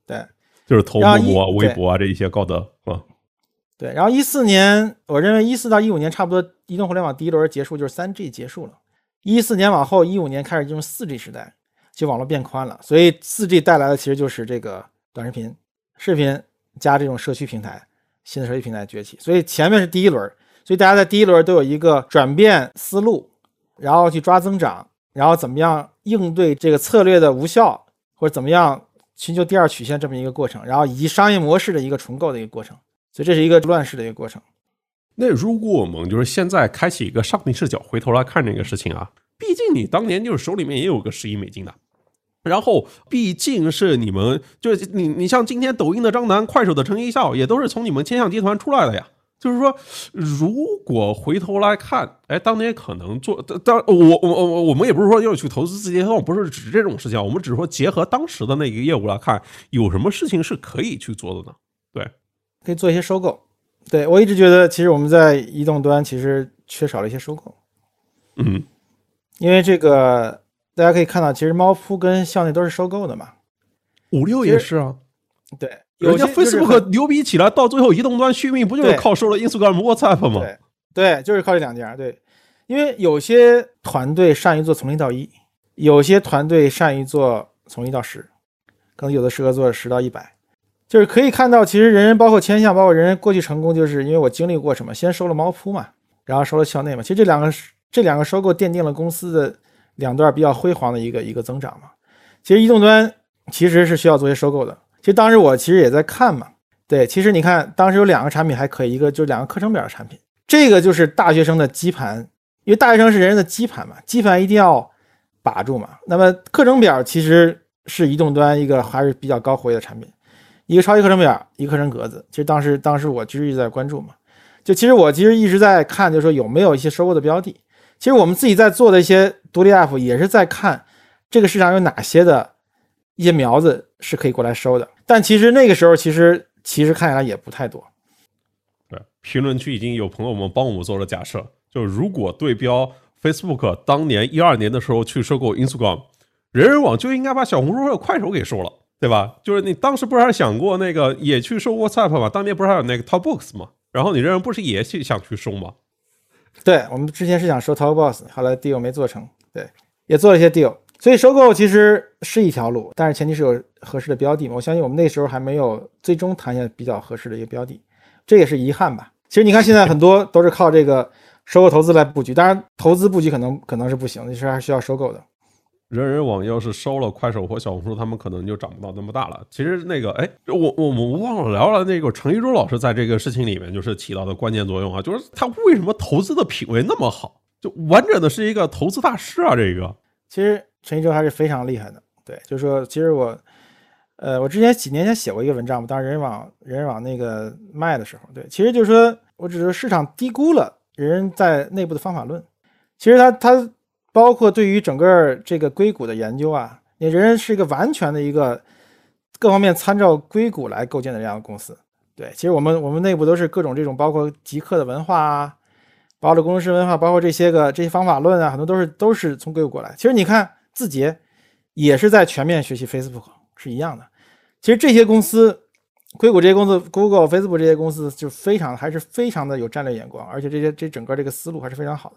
对，就是投陌陌啊、微博啊这一些高德啊。对，然后一四年，我认为一四到一五年差不多，移动互联网第一轮结束就是三 G 结束了。一四年往后，一五年开始进入四 G 时代，就网络变宽了，所以四 G 带来的其实就是这个短视频、视频加这种社区平台，新的社区平台崛起。所以前面是第一轮，所以大家在第一轮都有一个转变思路，然后去抓增长。然后怎么样应对这个策略的无效，或者怎么样寻求第二曲线这么一个过程，然后以及商业模式的一个重构的一个过程，所以这是一个乱世的一个过程。那如果我们就是现在开启一个上帝视角，回头来看这个事情啊，毕竟你当年就是手里面也有个十亿美金的，然后毕竟是你们就是你你像今天抖音的张楠，快手的陈一笑，也都是从你们千象集团出来的呀。就是说，如果回头来看，哎，当年可能做，当我我我我们也不是说要去投资字节跳动，不是指这种事情，我们只是说结合当时的那个业务来看，有什么事情是可以去做的呢？对，可以做一些收购。对我一直觉得，其实我们在移动端其实缺少了一些收购。嗯，因为这个大家可以看到，其实猫扑跟校内都是收购的嘛，五六也是啊，对。人家 Facebook 牛逼起来，到最后移动端续命不就是靠收了 Instagram、WhatsApp 吗？对，对，就是靠这两家。对，因为有些团队善于做从零到一，有些团队善于做从一到十，可能有的适合做十到一百。就是可以看到，其实人人包括千象，包括人人过去成功，就是因为我经历过什么，先收了猫扑嘛，然后收了校内嘛。其实这两个这两个收购奠定了公司的两段比较辉煌的一个一个增长嘛。其实移动端其实是需要做些收购的。其实当时我其实也在看嘛，对，其实你看当时有两个产品还可以，一个就是两个课程表的产品，这个就是大学生的基盘，因为大学生是人人的基盘嘛，基盘一定要把住嘛。那么课程表其实是移动端一个还是比较高活跃的产品，一个超级课程表，一个课程格子。其实当时当时我其实一直在关注嘛，就其实我其实一直在看，就是说有没有一些收购的标的。其实我们自己在做的一些独立 app 也是在看这个市场有哪些的一些苗子是可以过来收的。但其实那个时候，其实其实看起来也不太多。对，评论区已经有朋友们帮我们做了假设，就如果对标 Facebook 当年一二年的时候去收购 Instagram，人人网就应该把小红书和快手给收了，对吧？就是你当时不是还想过那个也去收 WhatsApp 吗？当年不是还有那个 TalkBox 吗？然后你人人不是也去想去收吗？对，我们之前是想收 TalkBox，后来 deal 没做成，对，也做了一些 deal。所以收购其实是一条路，但是前提是有合适的标的嘛。我相信我们那时候还没有最终谈下比较合适的一个标的，这也是遗憾吧。其实你看现在很多都是靠这个收购投资来布局，当然投资布局可能可能是不行，其实还是需要收购的。人人网要是收了快手或小红书，他们可能就长不到那么大了。其实那个，哎，我我们忘了聊了那个程一舟老师在这个事情里面就是起到的关键作用啊，就是他为什么投资的品味那么好，就完整的是一个投资大师啊。这个其实。陈一舟还是非常厉害的，对，就是说，其实我呃，我之前几年前写过一个文章嘛，当时人人网人人网那个卖的时候，对，其实就是说我只是市场低估了人人在内部的方法论。其实他他包括对于整个这个硅谷的研究啊，你人人是一个完全的一个各方面参照硅谷来构建的这样的公司。对，其实我们我们内部都是各种这种包括极客的文化啊，包括工程师文化，包括这些个这些方法论啊，很多都是都是从硅谷过来。其实你看字节也是在全面学习 Facebook。是一样的，其实这些公司，硅谷这些公司，Google、Facebook 这些公司就非常还是非常的有战略眼光，而且这些这整个这个思路还是非常好的。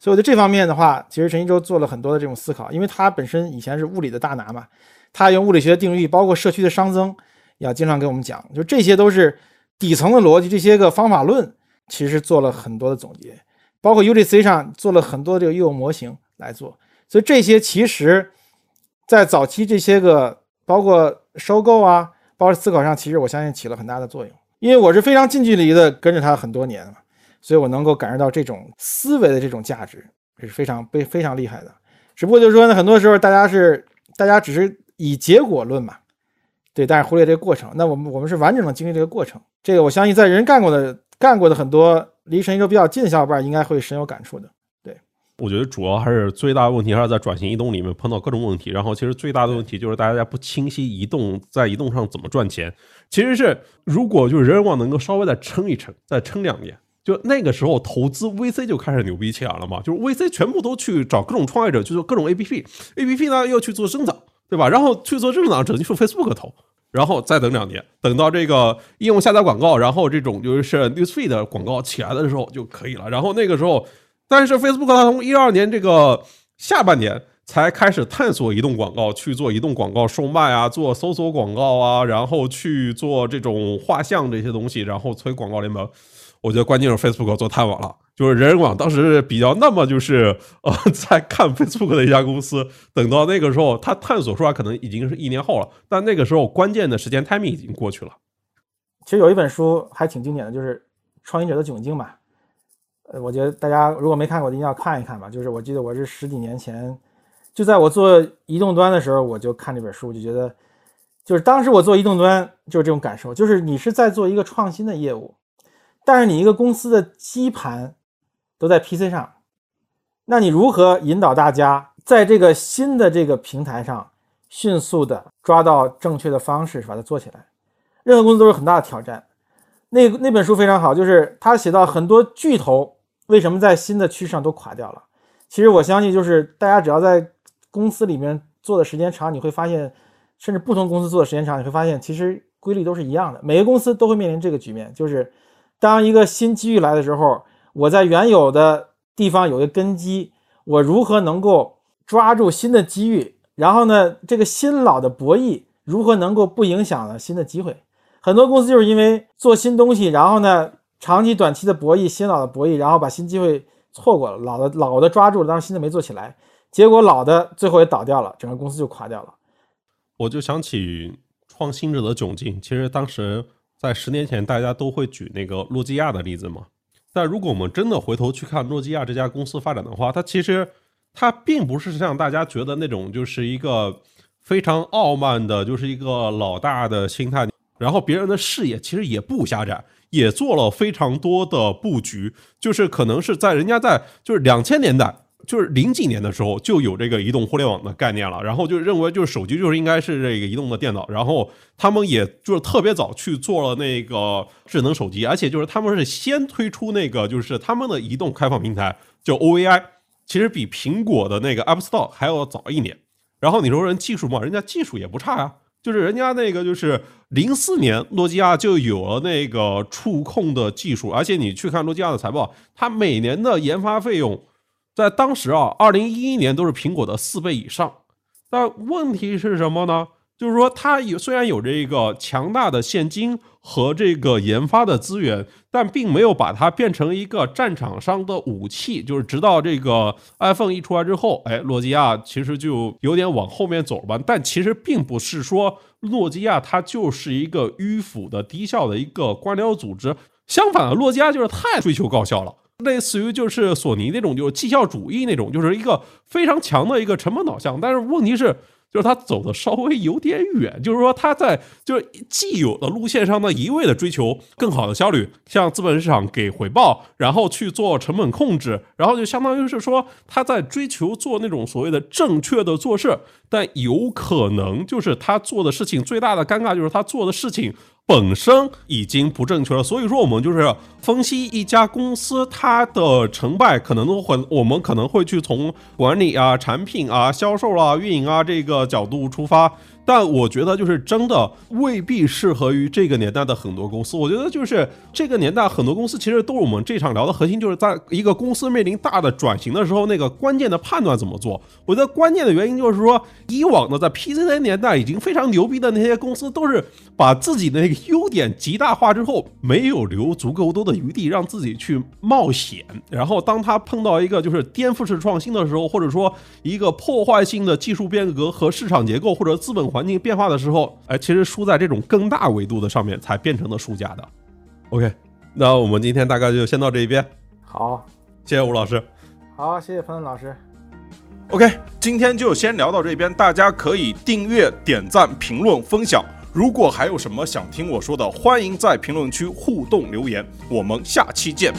所以我觉得这方面的话，其实陈一舟做了很多的这种思考，因为他本身以前是物理的大拿嘛，他用物理学的定律，包括社区的熵增，要经常给我们讲，就这些都是底层的逻辑，这些个方法论，其实做了很多的总结，包括 UGC 上做了很多这个业务模型来做，所以这些其实，在早期这些个。包括收购啊，包括思考上，其实我相信起了很大的作用。因为我是非常近距离的跟着他很多年了，所以我能够感受到这种思维的这种价值，是非常非非常厉害的。只不过就是说呢，很多时候大家是大家只是以结果论嘛，对，但是忽略这个过程。那我们我们是完整的经历这个过程。这个我相信在人干过的干过的很多离神一周比较近的小伙伴应该会深有感触的。我觉得主要还是最大的问题还是在转型移动里面碰到各种问题，然后其实最大的问题就是大家不清晰移动在移动上怎么赚钱。其实是如果就是人人网能够稍微再撑一撑，再撑两年，就那个时候投资 VC 就开始牛逼起来了嘛，就是 VC 全部都去找各种创业者去做各种 APP，APP 呢又去做增长，对吧？然后去做增长者就去 Facebook 投，然后再等两年，等到这个应用下载广告，然后这种就是 Newsfeed 的广告起来的时候就可以了。然后那个时候。但是 Facebook 它从一二年这个下半年才开始探索移动广告，去做移动广告售卖啊，做搜索广告啊，然后去做这种画像这些东西，然后催广告联盟。我觉得关键是 Facebook 做太晚了，就是人人网当时比较那么就是 呃在看 Facebook 的一家公司，等到那个时候它探索出来可能已经是一年后了，但那个时候关键的时间 timing 已经过去了。其实有一本书还挺经典的，就是《创业者的窘境》嘛。呃，我觉得大家如果没看过，一定要看一看吧。就是我记得我是十几年前，就在我做移动端的时候，我就看这本书，就觉得，就是当时我做移动端就是这种感受，就是你是在做一个创新的业务，但是你一个公司的基盘都在 PC 上，那你如何引导大家在这个新的这个平台上迅速的抓到正确的方式，把它做起来？任何公司都是很大的挑战。那那本书非常好，就是他写到很多巨头。为什么在新的趋势上都垮掉了？其实我相信，就是大家只要在公司里面做的时间长，你会发现，甚至不同公司做的时间长，你会发现，其实规律都是一样的。每个公司都会面临这个局面，就是当一个新机遇来的时候，我在原有的地方有一个根基，我如何能够抓住新的机遇？然后呢，这个新老的博弈如何能够不影响了新的机会？很多公司就是因为做新东西，然后呢？长期、短期的博弈，新老的博弈，然后把新机会错过了，老的老的抓住了，但是新的没做起来，结果老的最后也倒掉了，整个公司就垮掉了。我就想起创新者的窘境，其实当时在十年前，大家都会举那个诺基亚的例子嘛。但如果我们真的回头去看诺基亚这家公司发展的话，它其实它并不是像大家觉得那种，就是一个非常傲慢的，就是一个老大的心态，然后别人的视野其实也不狭窄。也做了非常多的布局，就是可能是在人家在就是两千年代，就是零几年的时候就有这个移动互联网的概念了，然后就认为就是手机就是应该是这个移动的电脑，然后他们也就是特别早去做了那个智能手机，而且就是他们是先推出那个就是他们的移动开放平台，叫 OAI，其实比苹果的那个 App Store 还要早一年。然后你说人技术嘛，人家技术也不差呀。就是人家那个，就是零四年，诺基亚就有了那个触控的技术，而且你去看诺基亚的财报，它每年的研发费用，在当时啊，二零一一年都是苹果的四倍以上。但问题是什么呢？就是说，它有虽然有这个强大的现金和这个研发的资源，但并没有把它变成一个战场上的武器。就是直到这个 iPhone 一出来之后，哎，诺基亚其实就有点往后面走了吧。但其实并不是说诺基亚它就是一个迂腐的低效的一个官僚组织，相反的，诺基亚就是太追求高效了，类似于就是索尼那种就是绩效主义那种，就是一个非常强的一个成本导向。但是问题是。就是他走的稍微有点远，就是说他在就是既有的路线上呢，一味的追求更好的效率，向资本市场给回报，然后去做成本控制，然后就相当于是说他在追求做那种所谓的正确的做事，但有可能就是他做的事情最大的尴尬就是他做的事情。本身已经不正确了，所以说我们就是分析一家公司它的成败，可能都会我们可能会去从管理啊、产品啊、销售啊、运营啊这个角度出发。但我觉得就是真的未必适合于这个年代的很多公司。我觉得就是这个年代很多公司其实都是我们这场聊的核心，就是在一个公司面临大的转型的时候，那个关键的判断怎么做。我觉得关键的原因就是说，以往的在 PC 的年代已经非常牛逼的那些公司，都是把自己的那个优点极大化之后，没有留足够多的余地让自己去冒险。然后当他碰到一个就是颠覆式创新的时候，或者说一个破坏性的技术变革和市场结构或者资本环境变化的时候，哎，其实输在这种更大维度的上面，才变成了输家的。OK，那我们今天大概就先到这一边。好，谢谢吴老师。好，谢谢彭老师。OK，今天就先聊到这边，大家可以订阅、点赞、评论、分享。如果还有什么想听我说的，欢迎在评论区互动留言。我们下期见。